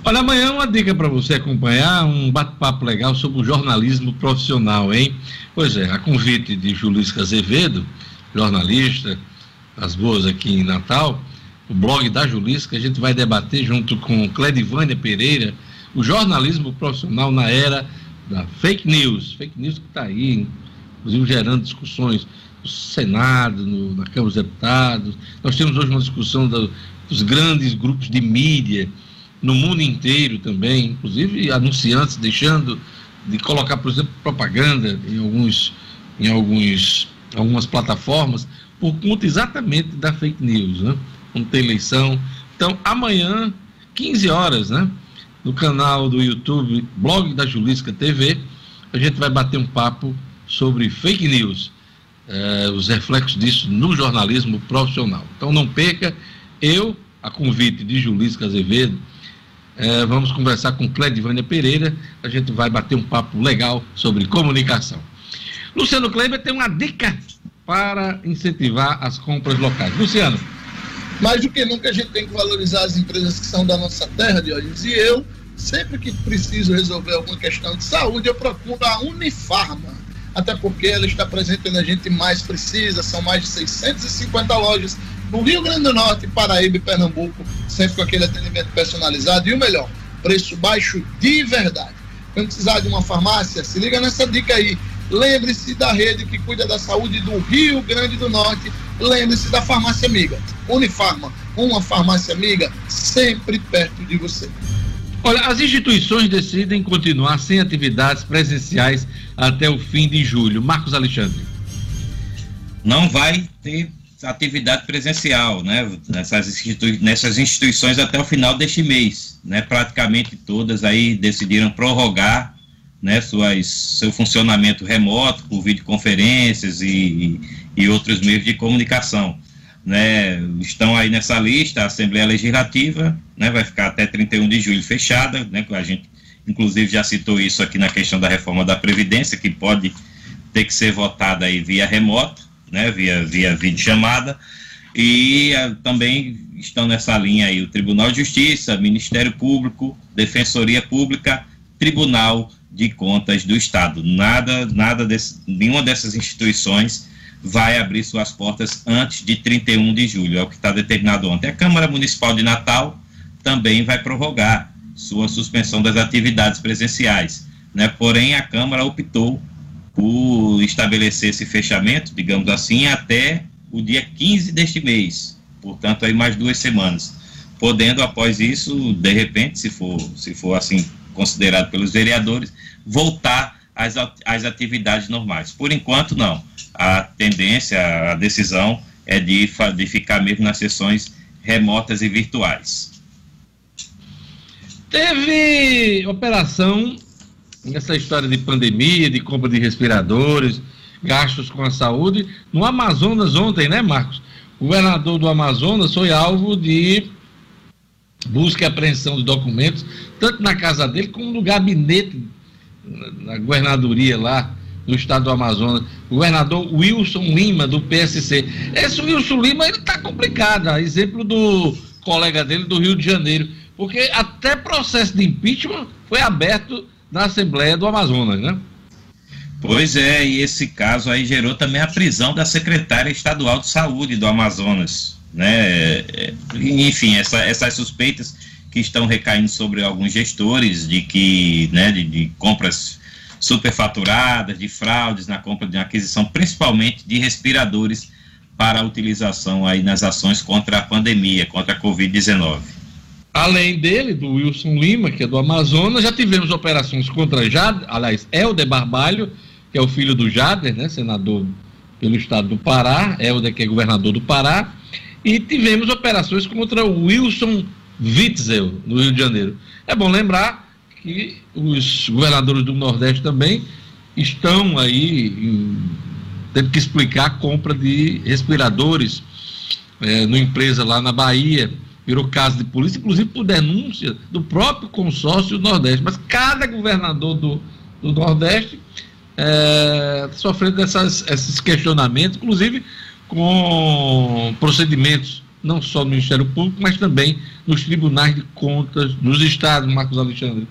Olha, amanhã uma dica para você acompanhar, um bate-papo legal sobre o jornalismo profissional, hein? Pois é, a convite de Julisca Azevedo, jornalista, as boas aqui em Natal, o blog da Julis, que a gente vai debater junto com Cledivânia Pereira, o jornalismo profissional na era da fake news. Fake news que está aí, inclusive gerando discussões no Senado, no, na Câmara dos Deputados. Nós temos hoje uma discussão do, dos grandes grupos de mídia no mundo inteiro também, inclusive anunciantes deixando de colocar, por exemplo, propaganda em alguns em alguns algumas plataformas por conta exatamente da fake news, né? Não tem eleição. Então, amanhã, 15 horas, né? No canal do YouTube, blog da Julisca TV, a gente vai bater um papo sobre fake news, eh, os reflexos disso no jornalismo profissional. Então, não perca, eu, a convite de Julisca Azevedo, eh, vamos conversar com Cledivânia Pereira, a gente vai bater um papo legal sobre comunicação. Luciano Kleber tem uma dica para incentivar as compras locais. Luciano. Mais do que nunca a gente tem que valorizar as empresas que são da nossa terra, Diógenes. E eu, sempre que preciso resolver alguma questão de saúde, eu procuro a Unifarma. Até porque ela está presente onde a gente mais precisa, são mais de 650 lojas no Rio Grande do Norte, Paraíba e Pernambuco, sempre com aquele atendimento personalizado e o melhor, preço baixo de verdade. Quando precisar de uma farmácia, se liga nessa dica aí. Lembre-se da rede que cuida da saúde do Rio Grande do Norte. Lembre-se da farmácia amiga. Unifarma, uma farmácia amiga sempre perto de você. Olha, as instituições decidem continuar sem atividades presenciais até o fim de julho. Marcos Alexandre. Não vai ter atividade presencial, né? Nessas, institui nessas instituições até o final deste mês, né? Praticamente todas aí decidiram prorrogar né, suas, seu funcionamento remoto por videoconferências e, e outros meios de comunicação. Né, estão aí nessa lista a Assembleia Legislativa, né, vai ficar até 31 de julho fechada, né, a gente inclusive já citou isso aqui na questão da reforma da Previdência, que pode ter que ser votada aí via remoto, né, via, via videochamada, e uh, também estão nessa linha aí o Tribunal de Justiça, Ministério Público, Defensoria Pública, Tribunal de Contas do Estado. Nada, nada desse, nenhuma dessas instituições vai abrir suas portas antes de 31 de julho, é o que está determinado ontem. A Câmara Municipal de Natal também vai prorrogar sua suspensão das atividades presenciais, né? Porém, a Câmara optou por estabelecer esse fechamento, digamos assim, até o dia 15 deste mês, portanto, aí mais duas semanas, podendo após isso, de repente, se for, se for assim considerado pelos vereadores, voltar às, às atividades normais. Por enquanto, não. A tendência, a decisão é de, de ficar mesmo nas sessões remotas e virtuais. Teve operação nessa história de pandemia, de compra de respiradores, gastos com a saúde, no Amazonas ontem, né, Marcos? O governador do Amazonas foi alvo de busca e apreensão de documentos, tanto na casa dele como no gabinete, na governadoria lá do estado do Amazonas. O governador Wilson Lima, do PSC. Esse Wilson Lima, ele está complicado, exemplo do colega dele do Rio de Janeiro, porque até processo de impeachment foi aberto na Assembleia do Amazonas, né? Pois é, e esse caso aí gerou também a prisão da secretária estadual de saúde do Amazonas, né? É, enfim, essa, essas suspeitas que estão recaindo sobre alguns gestores de que, né, de, de compras superfaturadas, de fraudes na compra de aquisição, principalmente de respiradores para utilização aí nas ações contra a pandemia, contra a Covid-19. Além dele, do Wilson Lima, que é do Amazonas, já tivemos operações contra Jade, aliás, Helder Barbalho, que é o filho do Jader, né, senador pelo estado do Pará, Helder, que é governador do Pará, e tivemos operações contra o Wilson Witzel, no Rio de Janeiro. É bom lembrar que os governadores do Nordeste também estão aí em, tendo que explicar a compra de respiradores é, numa empresa lá na Bahia. Virou caso de polícia, inclusive por denúncia do próprio consórcio do Nordeste. Mas cada governador do, do Nordeste é, sofrendo essas, esses questionamentos, inclusive com procedimentos não só no Ministério Público, mas também nos tribunais de contas dos estados, Marcos Alexandre.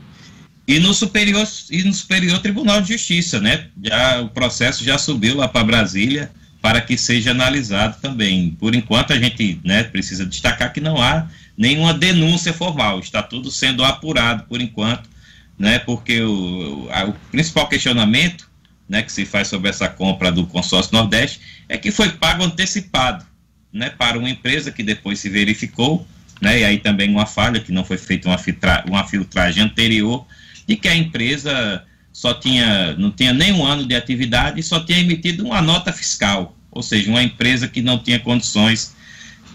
E no Superior, e no Superior Tribunal de Justiça, né? Já, o processo já subiu lá para Brasília para que seja analisado também. Por enquanto, a gente né, precisa destacar que não há nenhuma denúncia formal, está tudo sendo apurado por enquanto, né? Porque o, a, o principal questionamento né, que se faz sobre essa compra do consórcio Nordeste é que foi pago antecipado né, para uma empresa que depois se verificou, né, e aí também uma falha, que não foi feita uma, uma filtragem anterior, de que a empresa só tinha, não tinha nem um ano de atividade e só tinha emitido uma nota fiscal, ou seja, uma empresa que não tinha condições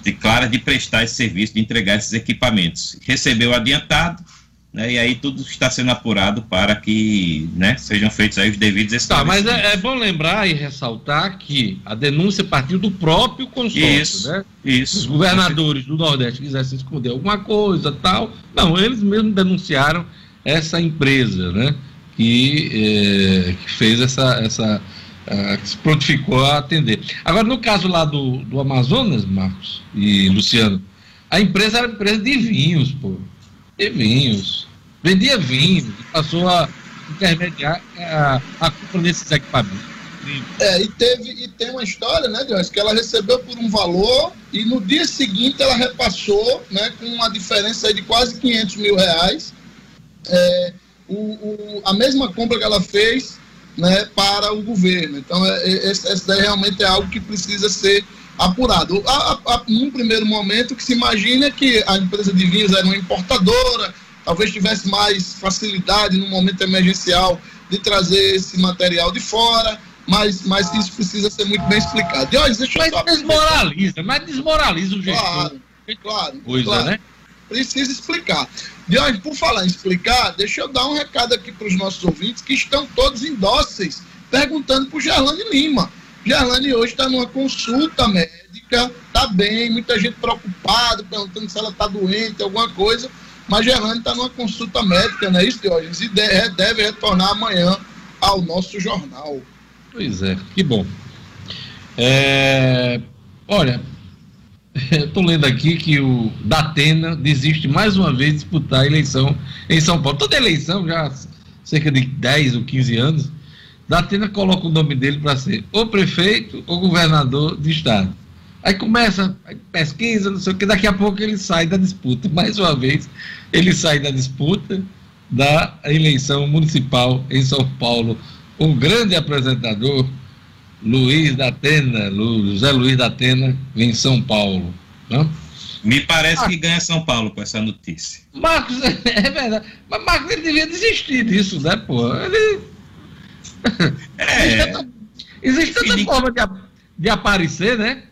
de, claras de prestar esse serviço, de entregar esses equipamentos. Recebeu adiantado, né, e aí tudo está sendo apurado para que né, sejam feitos aí os devidos Tá, mas é, é, bom lembrar e ressaltar que a denúncia partiu do próprio consórcio, isso, né? Isso. Os governadores do Nordeste quisessem esconder alguma coisa, tal. Não, eles mesmos denunciaram essa empresa, né? Que, é, que fez essa, essa uh, que se prontificou a atender. Agora, no caso lá do, do Amazonas, Marcos e Luciano, a empresa era empresa de vinhos, pô. De vinhos vendia vinho, passou a intermediar a, a compra desses equipamentos. É, e teve e tem uma história, né, Deus, que ela recebeu por um valor e no dia seguinte ela repassou, né, com uma diferença de quase 500 mil reais, é, o, o, a mesma compra que ela fez, né, para o governo. Então, é, é, esse, daí realmente é algo que precisa ser apurado. A, a, a, num primeiro momento, que se imagina que a empresa de vinhos era uma importadora, talvez tivesse mais facilidade no momento emergencial de trazer esse material de fora, mas, mas isso precisa ser muito bem explicado. E, olha, deixa mas desmoraliza, mas desmoraliza o gestor. Claro, claro, Coisa, claro. né? Precisa explicar. Diógenes, por falar em explicar, deixa eu dar um recado aqui para os nossos ouvintes que estão todos indóceis, perguntando para o Gerlane Lima. Gerlane hoje está numa consulta médica, está bem, muita gente preocupada, perguntando se ela está doente, alguma coisa. Mas Gerlane está numa consulta médica, não é isso, Diógenes? E deve, deve retornar amanhã ao nosso jornal. Pois é, que bom. É, olha, estou lendo aqui que o Datena desiste mais uma vez de disputar a eleição em São Paulo. Toda eleição, já há cerca de 10 ou 15 anos, Datena coloca o nome dele para ser ou prefeito ou governador de estado. Aí começa, aí pesquisa, não sei o que, daqui a pouco ele sai da disputa. Mais uma vez, ele sai da disputa da eleição municipal em São Paulo. O grande apresentador, Luiz da Atena, José Luiz da Atena, em São Paulo. Não? Me parece ah, que ganha São Paulo com essa notícia. Marcos, é verdade. Mas Marcos ele devia desistir disso, né, pô? Ele. É. Existe tanta, forma de, de aparecer, né?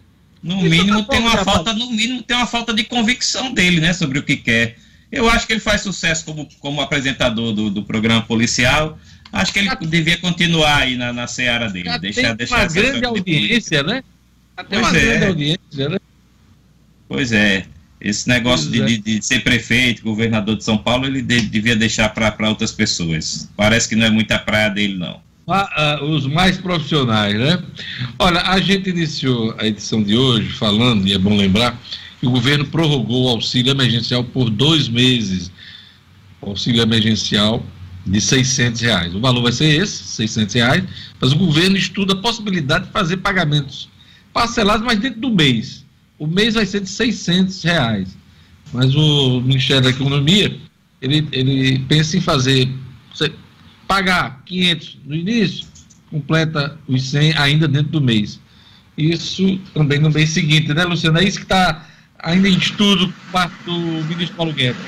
No mínimo tem uma falta, no mínimo tem uma falta de convicção dele, né, sobre o que quer. Eu acho que ele faz sucesso como, como apresentador do, do programa policial. Acho que ele já, devia continuar aí na, na seara dele. Já deixar, tem deixar uma grande audiência, né? Até uma é. grande audiência, né? Pois é. Esse negócio de, é. de, de, ser prefeito, governador de São Paulo, ele de, devia deixar para outras pessoas. Parece que não é muita praia dele, não. Ah, ah, os mais profissionais, né? Olha, a gente iniciou a edição de hoje falando, e é bom lembrar, que o governo prorrogou o auxílio emergencial por dois meses. Auxílio emergencial de 600 reais. O valor vai ser esse, 600 reais, mas o governo estuda a possibilidade de fazer pagamentos parcelados, mas dentro do mês. O mês vai ser de 600 reais. Mas o Ministério da Economia, ele, ele pensa em fazer pagar 500 no início, completa os 100 ainda dentro do mês. Isso também no mês seguinte, né, Luciano? É isso que está ainda em estudo por parte do ministro Paulo Guedes.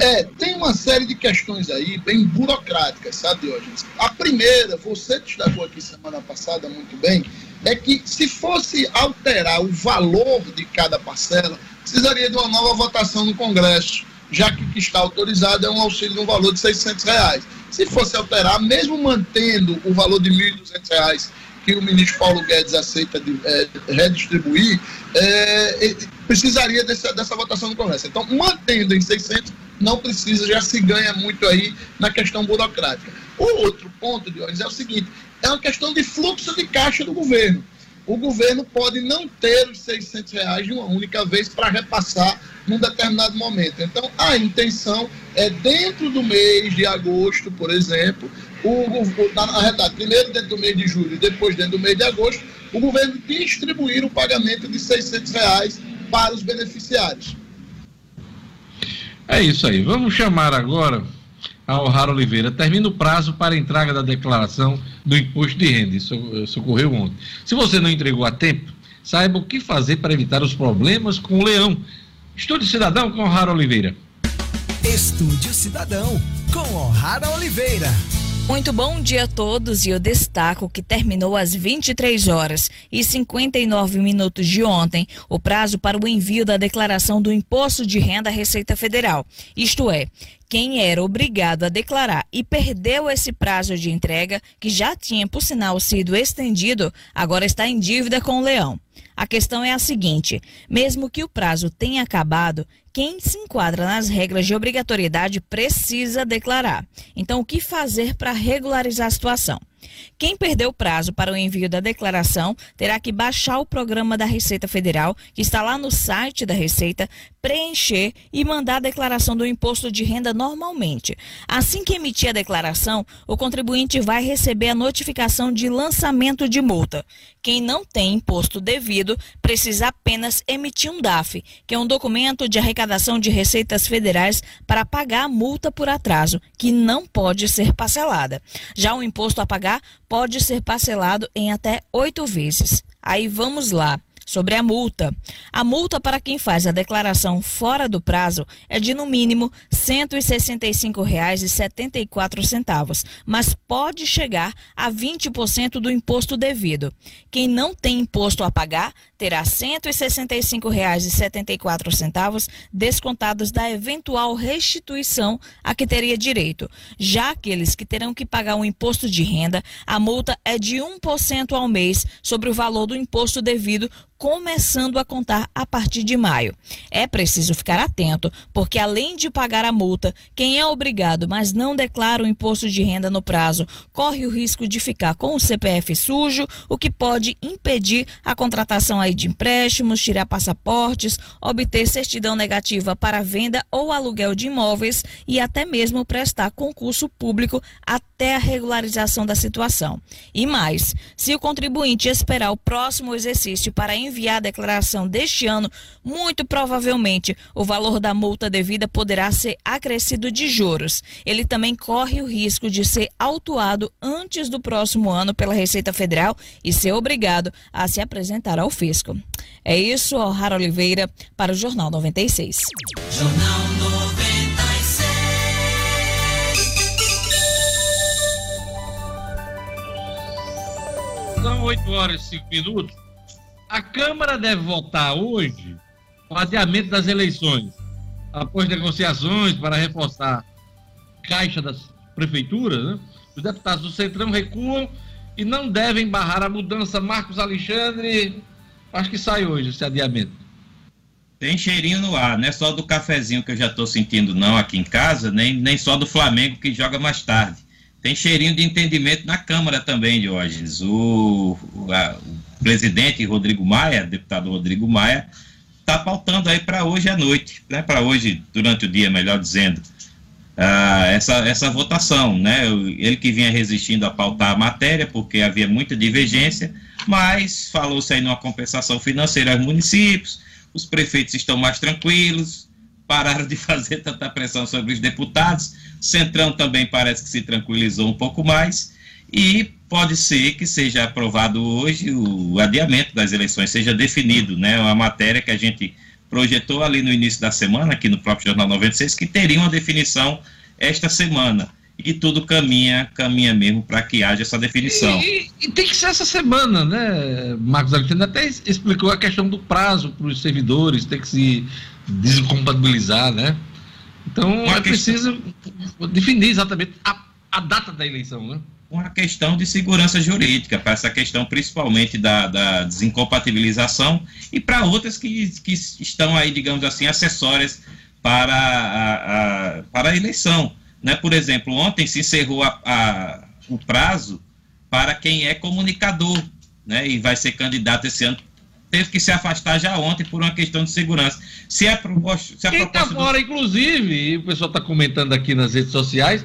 É, tem uma série de questões aí bem burocráticas, sabe, Diógenes? A primeira, você destacou aqui semana passada muito bem, é que se fosse alterar o valor de cada parcela, precisaria de uma nova votação no Congresso, já que o que está autorizado é um auxílio no valor de 600 reais. Se fosse alterar, mesmo mantendo o valor de R$ 1.200 que o ministro Paulo Guedes aceita de, é, redistribuir, é, precisaria dessa, dessa votação no Congresso. Então, mantendo em 600, não precisa, já se ganha muito aí na questão burocrática. O outro ponto, Dionis, é o seguinte: é uma questão de fluxo de caixa do governo. O governo pode não ter os 600 reais de uma única vez para repassar num determinado momento. Então, a intenção é, dentro do mês de agosto, por exemplo, o, na, realidade, primeiro dentro do mês de julho depois dentro do mês de agosto, o governo distribuir o pagamento de 600 reais para os beneficiários. É isso aí. Vamos chamar agora a O'Hara Oliveira. Termina o prazo para entrega da declaração do imposto de renda. Isso, isso ocorreu ontem. Se você não entregou a tempo, saiba o que fazer para evitar os problemas com o leão. Estúdio Cidadão com O'Hara Oliveira. Estúdio Cidadão com O'Hara Oliveira. Muito bom dia a todos e eu destaco que terminou às 23 horas e 59 minutos de ontem o prazo para o envio da declaração do Imposto de Renda à Receita Federal. Isto é, quem era obrigado a declarar e perdeu esse prazo de entrega, que já tinha, por sinal, sido estendido, agora está em dívida com o Leão. A questão é a seguinte: mesmo que o prazo tenha acabado, quem se enquadra nas regras de obrigatoriedade precisa declarar. Então, o que fazer para regularizar a situação? Quem perdeu o prazo para o envio da declaração terá que baixar o programa da Receita Federal, que está lá no site da Receita, preencher e mandar a declaração do imposto de renda normalmente. Assim que emitir a declaração, o contribuinte vai receber a notificação de lançamento de multa. Quem não tem imposto devido precisa apenas emitir um DAF, que é um documento de arrecadação de receitas federais para pagar a multa por atraso, que não pode ser parcelada. Já o imposto a pagar pode ser parcelado em até oito vezes. Aí vamos lá sobre a multa. A multa para quem faz a declaração fora do prazo é de no mínimo R$ 165,74, mas pode chegar a 20% do imposto devido. Quem não tem imposto a pagar terá R$ 165,74 descontados da eventual restituição a que teria direito. Já aqueles que terão que pagar um imposto de renda, a multa é de 1% ao mês sobre o valor do imposto devido começando a contar a partir de maio. É preciso ficar atento, porque além de pagar a multa, quem é obrigado, mas não declara o imposto de renda no prazo, corre o risco de ficar com o CPF sujo, o que pode impedir a contratação aí de empréstimos, tirar passaportes, obter certidão negativa para venda ou aluguel de imóveis e até mesmo prestar concurso público até a regularização da situação. E mais, se o contribuinte esperar o próximo exercício para enviar a declaração deste ano, muito provavelmente o valor da multa devida poderá ser acrescido de juros. Ele também corre o risco de ser autuado antes do próximo ano pela Receita Federal e ser obrigado a se apresentar ao fisco. É isso, O'Hara Oliveira, para o Jornal 96. Jornal 96. São 8 horas e 5 minutos. A Câmara deve votar hoje o adiamento das eleições, após negociações para reforçar a caixa das prefeituras. Né? Os deputados do Centrão recuam e não devem barrar a mudança. Marcos Alexandre, acho que sai hoje esse adiamento. Tem cheirinho no ar, não é só do cafezinho que eu já estou sentindo, não, aqui em casa, nem, nem só do Flamengo que joga mais tarde. Tem cheirinho de entendimento na Câmara também, Diógenes. O, o, a, o presidente Rodrigo Maia, deputado Rodrigo Maia, está pautando aí para hoje à noite, né, para hoje, durante o dia, melhor dizendo, uh, essa, essa votação. Né, ele que vinha resistindo a pautar a matéria, porque havia muita divergência, mas falou-se aí numa compensação financeira aos municípios, os prefeitos estão mais tranquilos, pararam de fazer tanta pressão sobre os deputados, Centrão também parece que se tranquilizou um pouco mais, e pode ser que seja aprovado hoje o adiamento das eleições, seja definido, né, uma matéria que a gente projetou ali no início da semana, aqui no próprio Jornal 96, que teria uma definição esta semana e tudo caminha, caminha mesmo para que haja essa definição. E, e, tem que ser essa semana, né? Marcos Alexandre até explicou a questão do prazo para os servidores, tem que se descompatibilizar, né? Então Uma é preciso definir exatamente a, a data da eleição, né? Uma questão de segurança jurídica, para essa questão principalmente da, da desincompatibilização e para outras que, que estão aí, digamos assim, acessórias para a, a, para a eleição né? Por exemplo, ontem se encerrou a, a, o prazo para quem é comunicador né? e vai ser candidato esse ano. Teve que se afastar já ontem por uma questão de segurança. Se a proposta. Se a quem está fora, do... inclusive, o pessoal está comentando aqui nas redes sociais,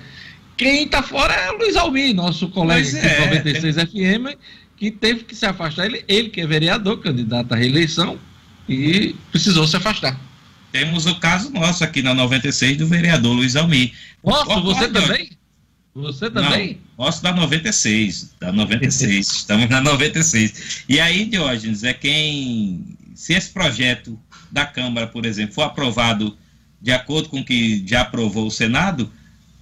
quem está fora é o Luiz Almir, nosso colega aqui é, 96 tem... FM, que teve que se afastar. Ele, ele que é vereador, candidato à reeleição, e precisou se afastar. Temos o caso nosso aqui na 96 do vereador Luiz Almir. Nossa, você também? Você também? Não, nosso da 96, da 96, estamos na 96. E aí, Diógenes, é quem, se esse projeto da Câmara, por exemplo, for aprovado de acordo com o que já aprovou o Senado,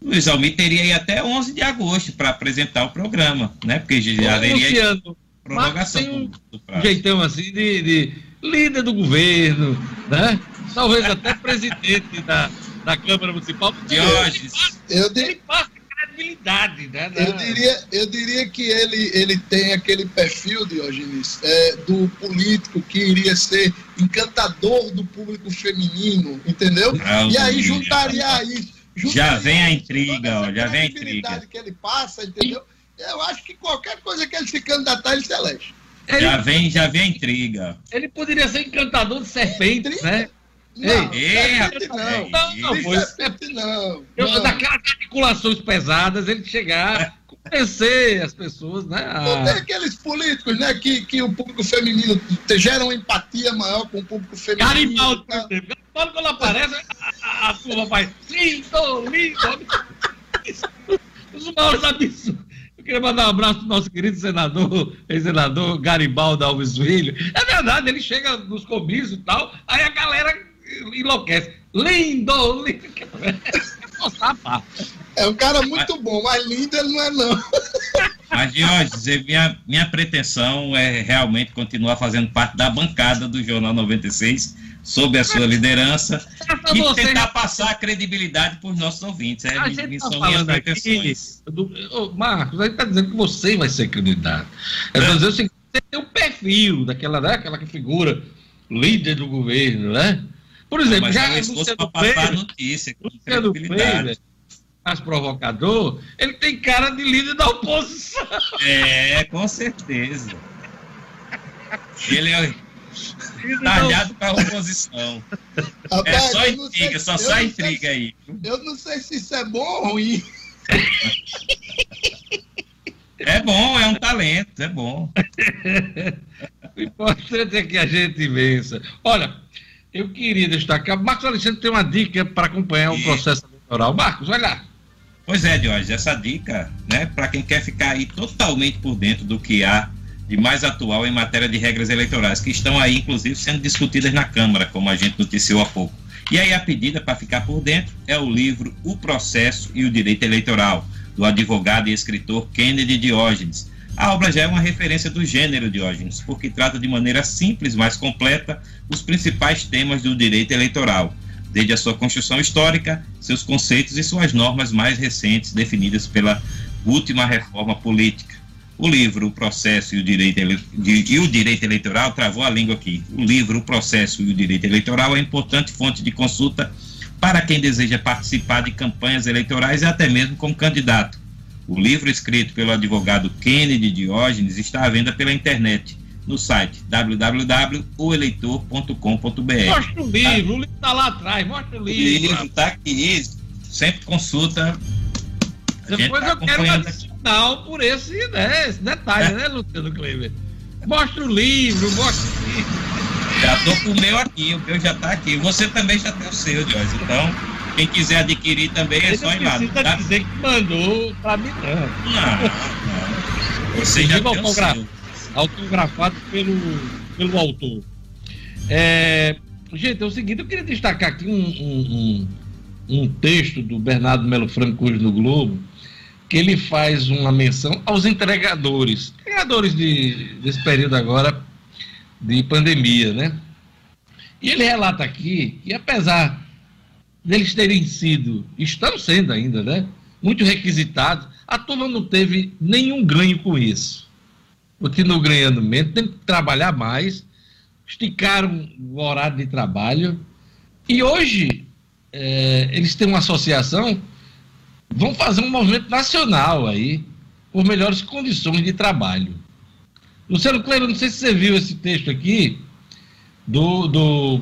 Luiz Almir teria aí até 11 de agosto para apresentar o programa, né? Porque já haveria prorrogação um do prazo. jeitão assim de, de líder do governo, né? talvez até presidente da, da Câmara Municipal. Diógenes. Eu ele passa credibilidade, né? Eu diria, eu diria que ele, ele tem aquele perfil, Diógenes, é, do político que iria ser encantador do público feminino, entendeu? Não, e aí juntaria isso. Já vem a intriga, ó, já vem a intriga. que ele passa, entendeu? Eu acho que qualquer coisa que ele se candidatar, ele se elege. Ele, já vem, já vem a intriga. Ele poderia ser encantador de serpentes, né? Não, Ei, não, não, não, foi, não, não. Daquelas articulações pesadas, ele chegar, convencer as pessoas, né? A... Não tem aqueles políticos, né, que, que o público feminino gera uma empatia maior com o público feminino. Garibaldo, tá? Garibaldo quando aparece, a, a turma faz lindo, lindo. Os maiores absurdos. Eu queria mandar um abraço para o nosso querido senador, ex-senador Garibaldo Alves Filho. É verdade, ele chega nos comícios e tal, aí a galera enlouquece. Lindo, lindo. É um cara muito bom, mas lindo ele não é não. Mas, Diógenes, minha, minha pretensão é realmente continuar fazendo parte da bancada do Jornal 96, sob a sua liderança, e tentar passar a credibilidade para os nossos ouvintes. É, a gente tá minhas pretensões. Aqui, do, Marcos, a gente está dizendo que você vai ser candidato. Eu estou dizendo assim, você tem o um perfil daquela, daquela figura líder do governo, né? Por exemplo, não, já é Luciano notícia, Luciano Pereira, mais provocador, ele tem cara de líder da oposição. É, com certeza. Ele é talhado para a oposição. Rapaz, é só intriga, só sai intriga aí. Eu não sei se isso é bom ou ruim. É bom, é um talento, é bom. o importante é que a gente vença. Olha, eu queria destacar. Marcos Alexandre tem uma dica para acompanhar o processo eleitoral. Marcos, vai lá. Pois é, Jorge, essa dica, né, para quem quer ficar aí totalmente por dentro do que há de mais atual em matéria de regras eleitorais, que estão aí, inclusive, sendo discutidas na Câmara, como a gente noticiou há pouco. E aí a pedida para ficar por dentro é o livro O Processo e o Direito Eleitoral, do advogado e escritor Kennedy Diógenes, a obra já é uma referência do gênero Diógenes, porque trata de maneira simples, mas completa, os principais temas do direito eleitoral, desde a sua construção histórica, seus conceitos e suas normas mais recentes definidas pela última reforma política. O livro, o processo e o direito, e o direito eleitoral, travou a língua aqui. O livro, o processo e o direito eleitoral é importante fonte de consulta para quem deseja participar de campanhas eleitorais e até mesmo como candidato. O livro escrito pelo advogado Kennedy Diógenes está à venda pela internet no site www.oeleitor.com.br. Mostra o livro, o livro está lá atrás, mostra o livro. O livro está aqui, sempre consulta. Depois tá eu quero uma adicional por esse, né, esse detalhe, né, Luciano Kleber? Mostra o livro, mostra o livro. Já tô com o meu aqui, o meu já está aqui. Você também já tem o seu, Jorge. Então, quem quiser adquirir também é só ir lá. Não precisa dizer que mandou para mim, não. Não, não. Você já tem o seu autografado pelo, pelo autor. É, gente, é o seguinte, eu queria destacar aqui um, um, um, um texto do Bernardo Melo Franco no Globo, que ele faz uma menção aos entregadores, entregadores de, desse período agora de pandemia, né? E ele relata aqui que apesar deles terem sido, estão sendo ainda, né? Muito requisitados, a turma não teve nenhum ganho com isso continuam ganhando menos, tem que trabalhar mais, esticaram o horário de trabalho. E hoje, é, eles têm uma associação, vão fazer um movimento nacional aí, por melhores condições de trabalho. Luciano Cleiro, não sei se você viu esse texto aqui, do, do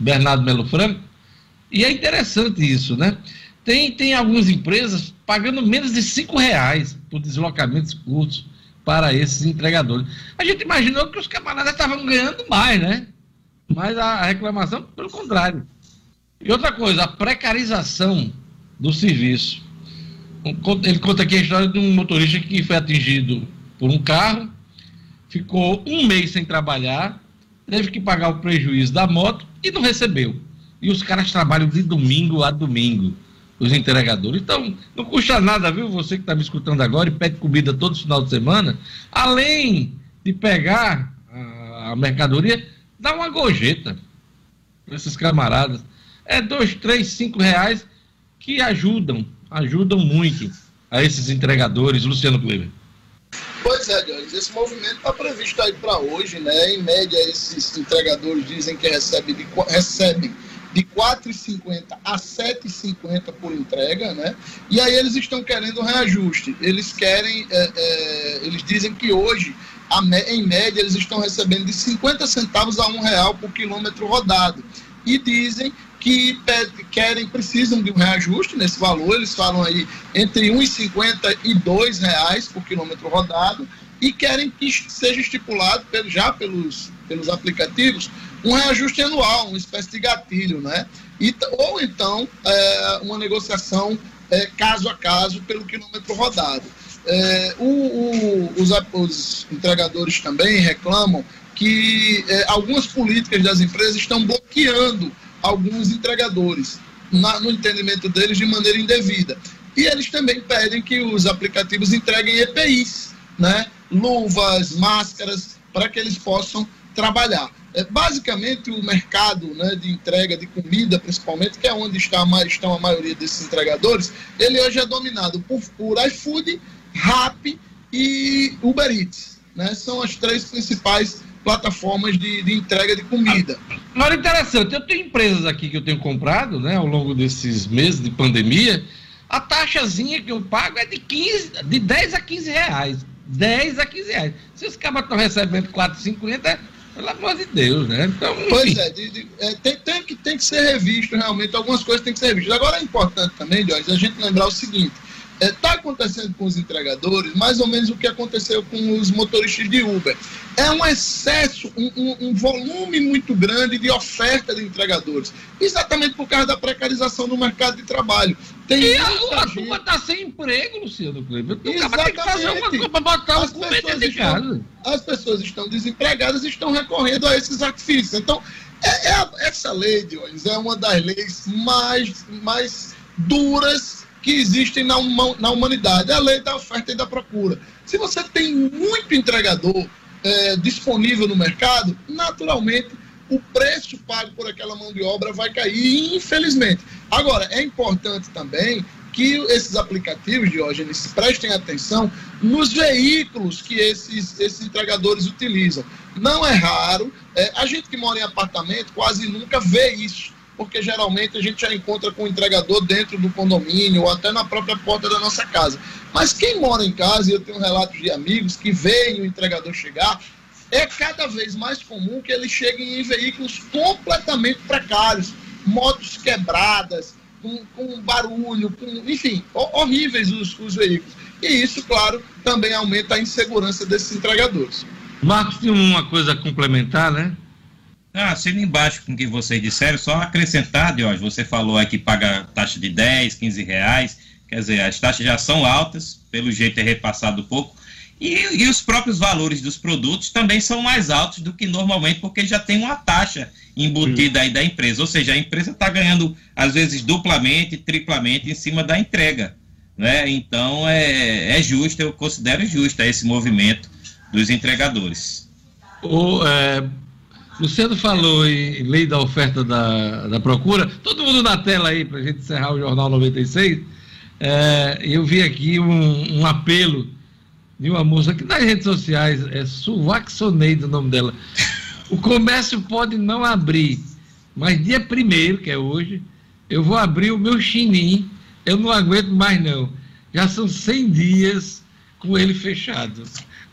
Bernardo Melo Franco, e é interessante isso, né? Tem, tem algumas empresas pagando menos de cinco reais por deslocamentos curtos para esses entregadores. A gente imaginou que os camaradas estavam ganhando mais, né? Mas a reclamação, pelo contrário. E outra coisa, a precarização do serviço. Ele conta aqui a história de um motorista que foi atingido por um carro, ficou um mês sem trabalhar, teve que pagar o prejuízo da moto e não recebeu. E os caras trabalham de domingo a domingo os entregadores. Então, não custa nada, viu? Você que está me escutando agora e pede comida todo final de semana, além de pegar a, mercadoria, dá uma gorjeta para esses camaradas. É dois, três, cinco reais que ajudam, ajudam muito a esses entregadores. Luciano Kleber. Pois é, Jorge, esse movimento está previsto aí para hoje, né? Em média, esses entregadores dizem que recebem, de, recebem de 4,50 a 7,50 por entrega, né? E aí eles estão querendo um reajuste. Eles querem, é, é, eles dizem que hoje, a, em média, eles estão recebendo de 50 centavos a um real por quilômetro rodado. E dizem que querem, precisam de um reajuste nesse valor. Eles falam aí entre 1,50 e 2 reais por quilômetro rodado e querem que seja estipulado já pelos, pelos aplicativos um reajuste anual, uma espécie de gatilho, né? E, ou então é, uma negociação é, caso a caso pelo quilômetro rodado. É, o, o, os, os, entregadores também reclamam que é, algumas políticas das empresas estão bloqueando alguns entregadores, na, no entendimento deles, de maneira indevida. E eles também pedem que os aplicativos entreguem EPIs, né? luvas, máscaras, para que eles possam trabalhar. É, basicamente, o mercado né, de entrega de comida, principalmente, que é onde está, estão a maioria desses entregadores, ele hoje é dominado por, por iFood, Rappi e Uber Eats. Né? São as três principais plataformas de, de entrega de comida. Agora, interessante, eu tenho empresas aqui que eu tenho comprado né, ao longo desses meses de pandemia, a taxazinha que eu pago é de, 15, de 10 a 15 reais. 10 a 15 reais. Se os cabas estão recebendo 4,50, pelo amor de Deus, né? Então, pois é, de, de, é tem, tem, que, tem que ser revisto realmente, algumas coisas têm que ser revistas. Agora é importante também, Jorge, a gente lembrar o seguinte: está é, acontecendo com os entregadores mais ou menos o que aconteceu com os motoristas de Uber. É um excesso, um, um, um, volume muito grande de oferta de entregadores, exatamente por causa da precarização do mercado de trabalho. Tem e a, a turma está sem emprego, Luciano Kleber. O tem que fazer uma coisa para botar as pessoas de casa. As pessoas estão desempregadas e estão recorrendo a esses artifícios. Então, é, é, essa lei, Dionis, é uma das leis mais, mais duras que existem na, na humanidade, a lei da oferta e da procura. Se você tem muito entregador é, disponível no mercado, naturalmente o preço pago por aquela mão de obra vai cair, infelizmente. Agora, é importante também que esses aplicativos, Diógenes, prestem atenção nos veículos que esses, esses entregadores utilizam. Não é raro, é, a gente que mora em apartamento quase nunca vê isso, porque geralmente a gente já encontra com o entregador dentro do condomínio ou até na própria porta da nossa casa. Mas quem mora em casa, e eu tenho relatos de amigos que veem o entregador chegar, é cada vez mais comum que eles cheguem em veículos completamente precários, motos quebradas, com, com barulho, com, enfim, horríveis os, os veículos. E isso, claro, também aumenta a insegurança desses entregadores. Marcos tem uma coisa a complementar, né? Ah, sendo embaixo com o que vocês disseram, só acrescentar, Diógenes, você falou aí que paga taxa de 10, 15 reais, quer dizer, as taxas já são altas, pelo jeito é repassado pouco, e, e, os próprios valores dos produtos também são mais altos do que normalmente, porque já tem uma taxa embutida aí da empresa. Ou seja, a empresa está ganhando, às vezes, duplamente, triplamente em cima da entrega. Né? Então, é, é justo, eu considero justo esse movimento dos entregadores. O, é, Luciano falou em lei da oferta da, da procura. Todo mundo na tela aí, para a gente encerrar o Jornal 96. É, eu vi aqui um, um apelo de uma moça que nas redes sociais é Suvaxoneide o nome dela. O comércio pode não abrir, mas dia primeiro, que é hoje, eu vou abrir o meu chinim. Eu não aguento mais não. Já são 100 dias com ele fechado.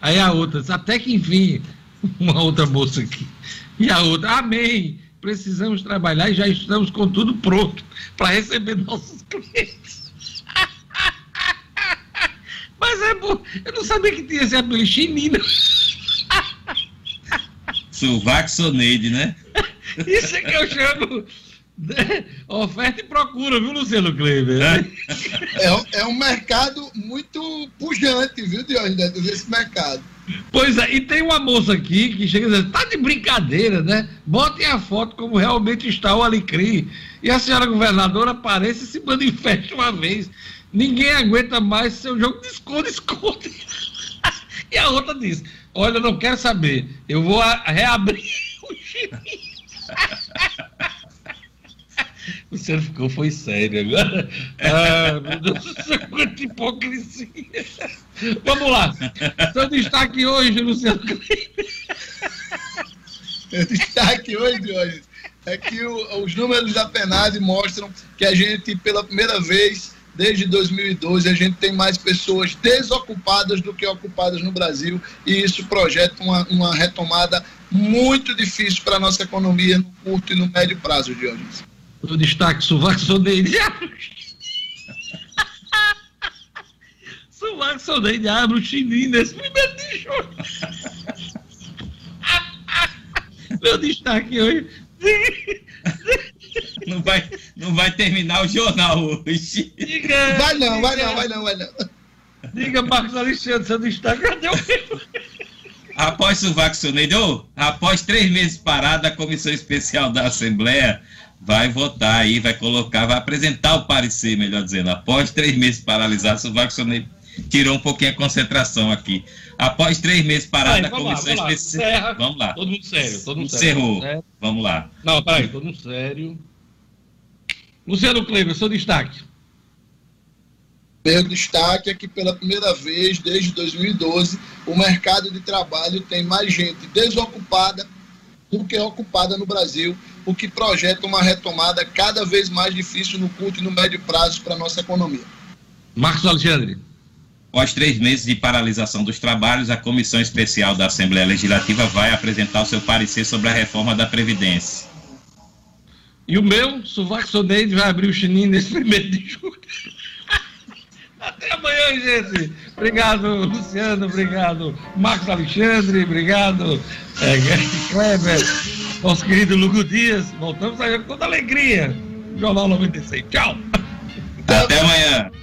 Aí a outra, até que enfim, uma outra moça aqui. E a outra, amém. Precisamos trabalhar e já estamos com tudo pronto para receber nossos clientes. Mas é bom. Eu não sabia que tinha esse apelido chinino. Suvaxoneide, né? Isso é que eu chamo oferta e procura, viu, Luciano Kleber? É, é um mercado muito pujante, viu, dentro desse mercado. Pois é, e tem uma moça aqui que chega e diz, tá de brincadeira, né? Botem a foto como realmente está o Alecrim. E a senhora governadora aparece e se manifesta uma vez. Ninguém aguenta mais seu jogo de esconde-esconde. e a outra diz: Olha, eu não quero saber. Eu vou reabrir o. O senhor ficou, foi sério agora. Ah, meu Deus do céu, quanta hipocrisia. Vamos lá. Seu destaque hoje, Luciano O destaque hoje, hoje é que o, os números da PNAD mostram que a gente, pela primeira vez, desde 2012 a gente tem mais pessoas desocupadas do que ocupadas no Brasil e isso projeta uma, uma retomada muito difícil para a nossa economia no curto e no médio prazo, Diogenes. O destaque sovaco sondei diabo. sovaco sondei diabo, chininho nesse primeiro de julho. Meu destaque hoje não vai, não vai terminar o jornal hoje. Diga, vai não, vai não, vai não, vai não. Diga, Marcos Alexandre, seu destaque, cadê o Após o vaccinador, após três meses parado, a Comissão Especial da Assembleia vai votar aí, vai colocar, vai apresentar o parecer, melhor dizendo. Após três meses paralisados, o vaccinador tirou um pouquinho a concentração aqui. Após três meses parado, a Comissão Especial. Vamos lá. Todo mundo sério, todo mundo Encerrou. sério. Vamos lá. Não, peraí, todo mundo sério. Luciano Kleber, seu destaque. Meu destaque é que pela primeira vez desde 2012 o mercado de trabalho tem mais gente desocupada do que ocupada no Brasil, o que projeta uma retomada cada vez mais difícil no curto e no médio prazo para a nossa economia. Marcos Alexandre. Após três meses de paralisação dos trabalhos, a Comissão Especial da Assembleia Legislativa vai apresentar o seu parecer sobre a reforma da Previdência. E o meu, Sovaco Soneide, vai abrir o chininho nesse primeiro de julho. Até amanhã, gente. Obrigado, Luciano. Obrigado, Marcos Alexandre. Obrigado, é, Kleber. Nosso querido Lugo Dias. Voltamos aí com toda alegria. Jornal 96. Tchau. Até amanhã.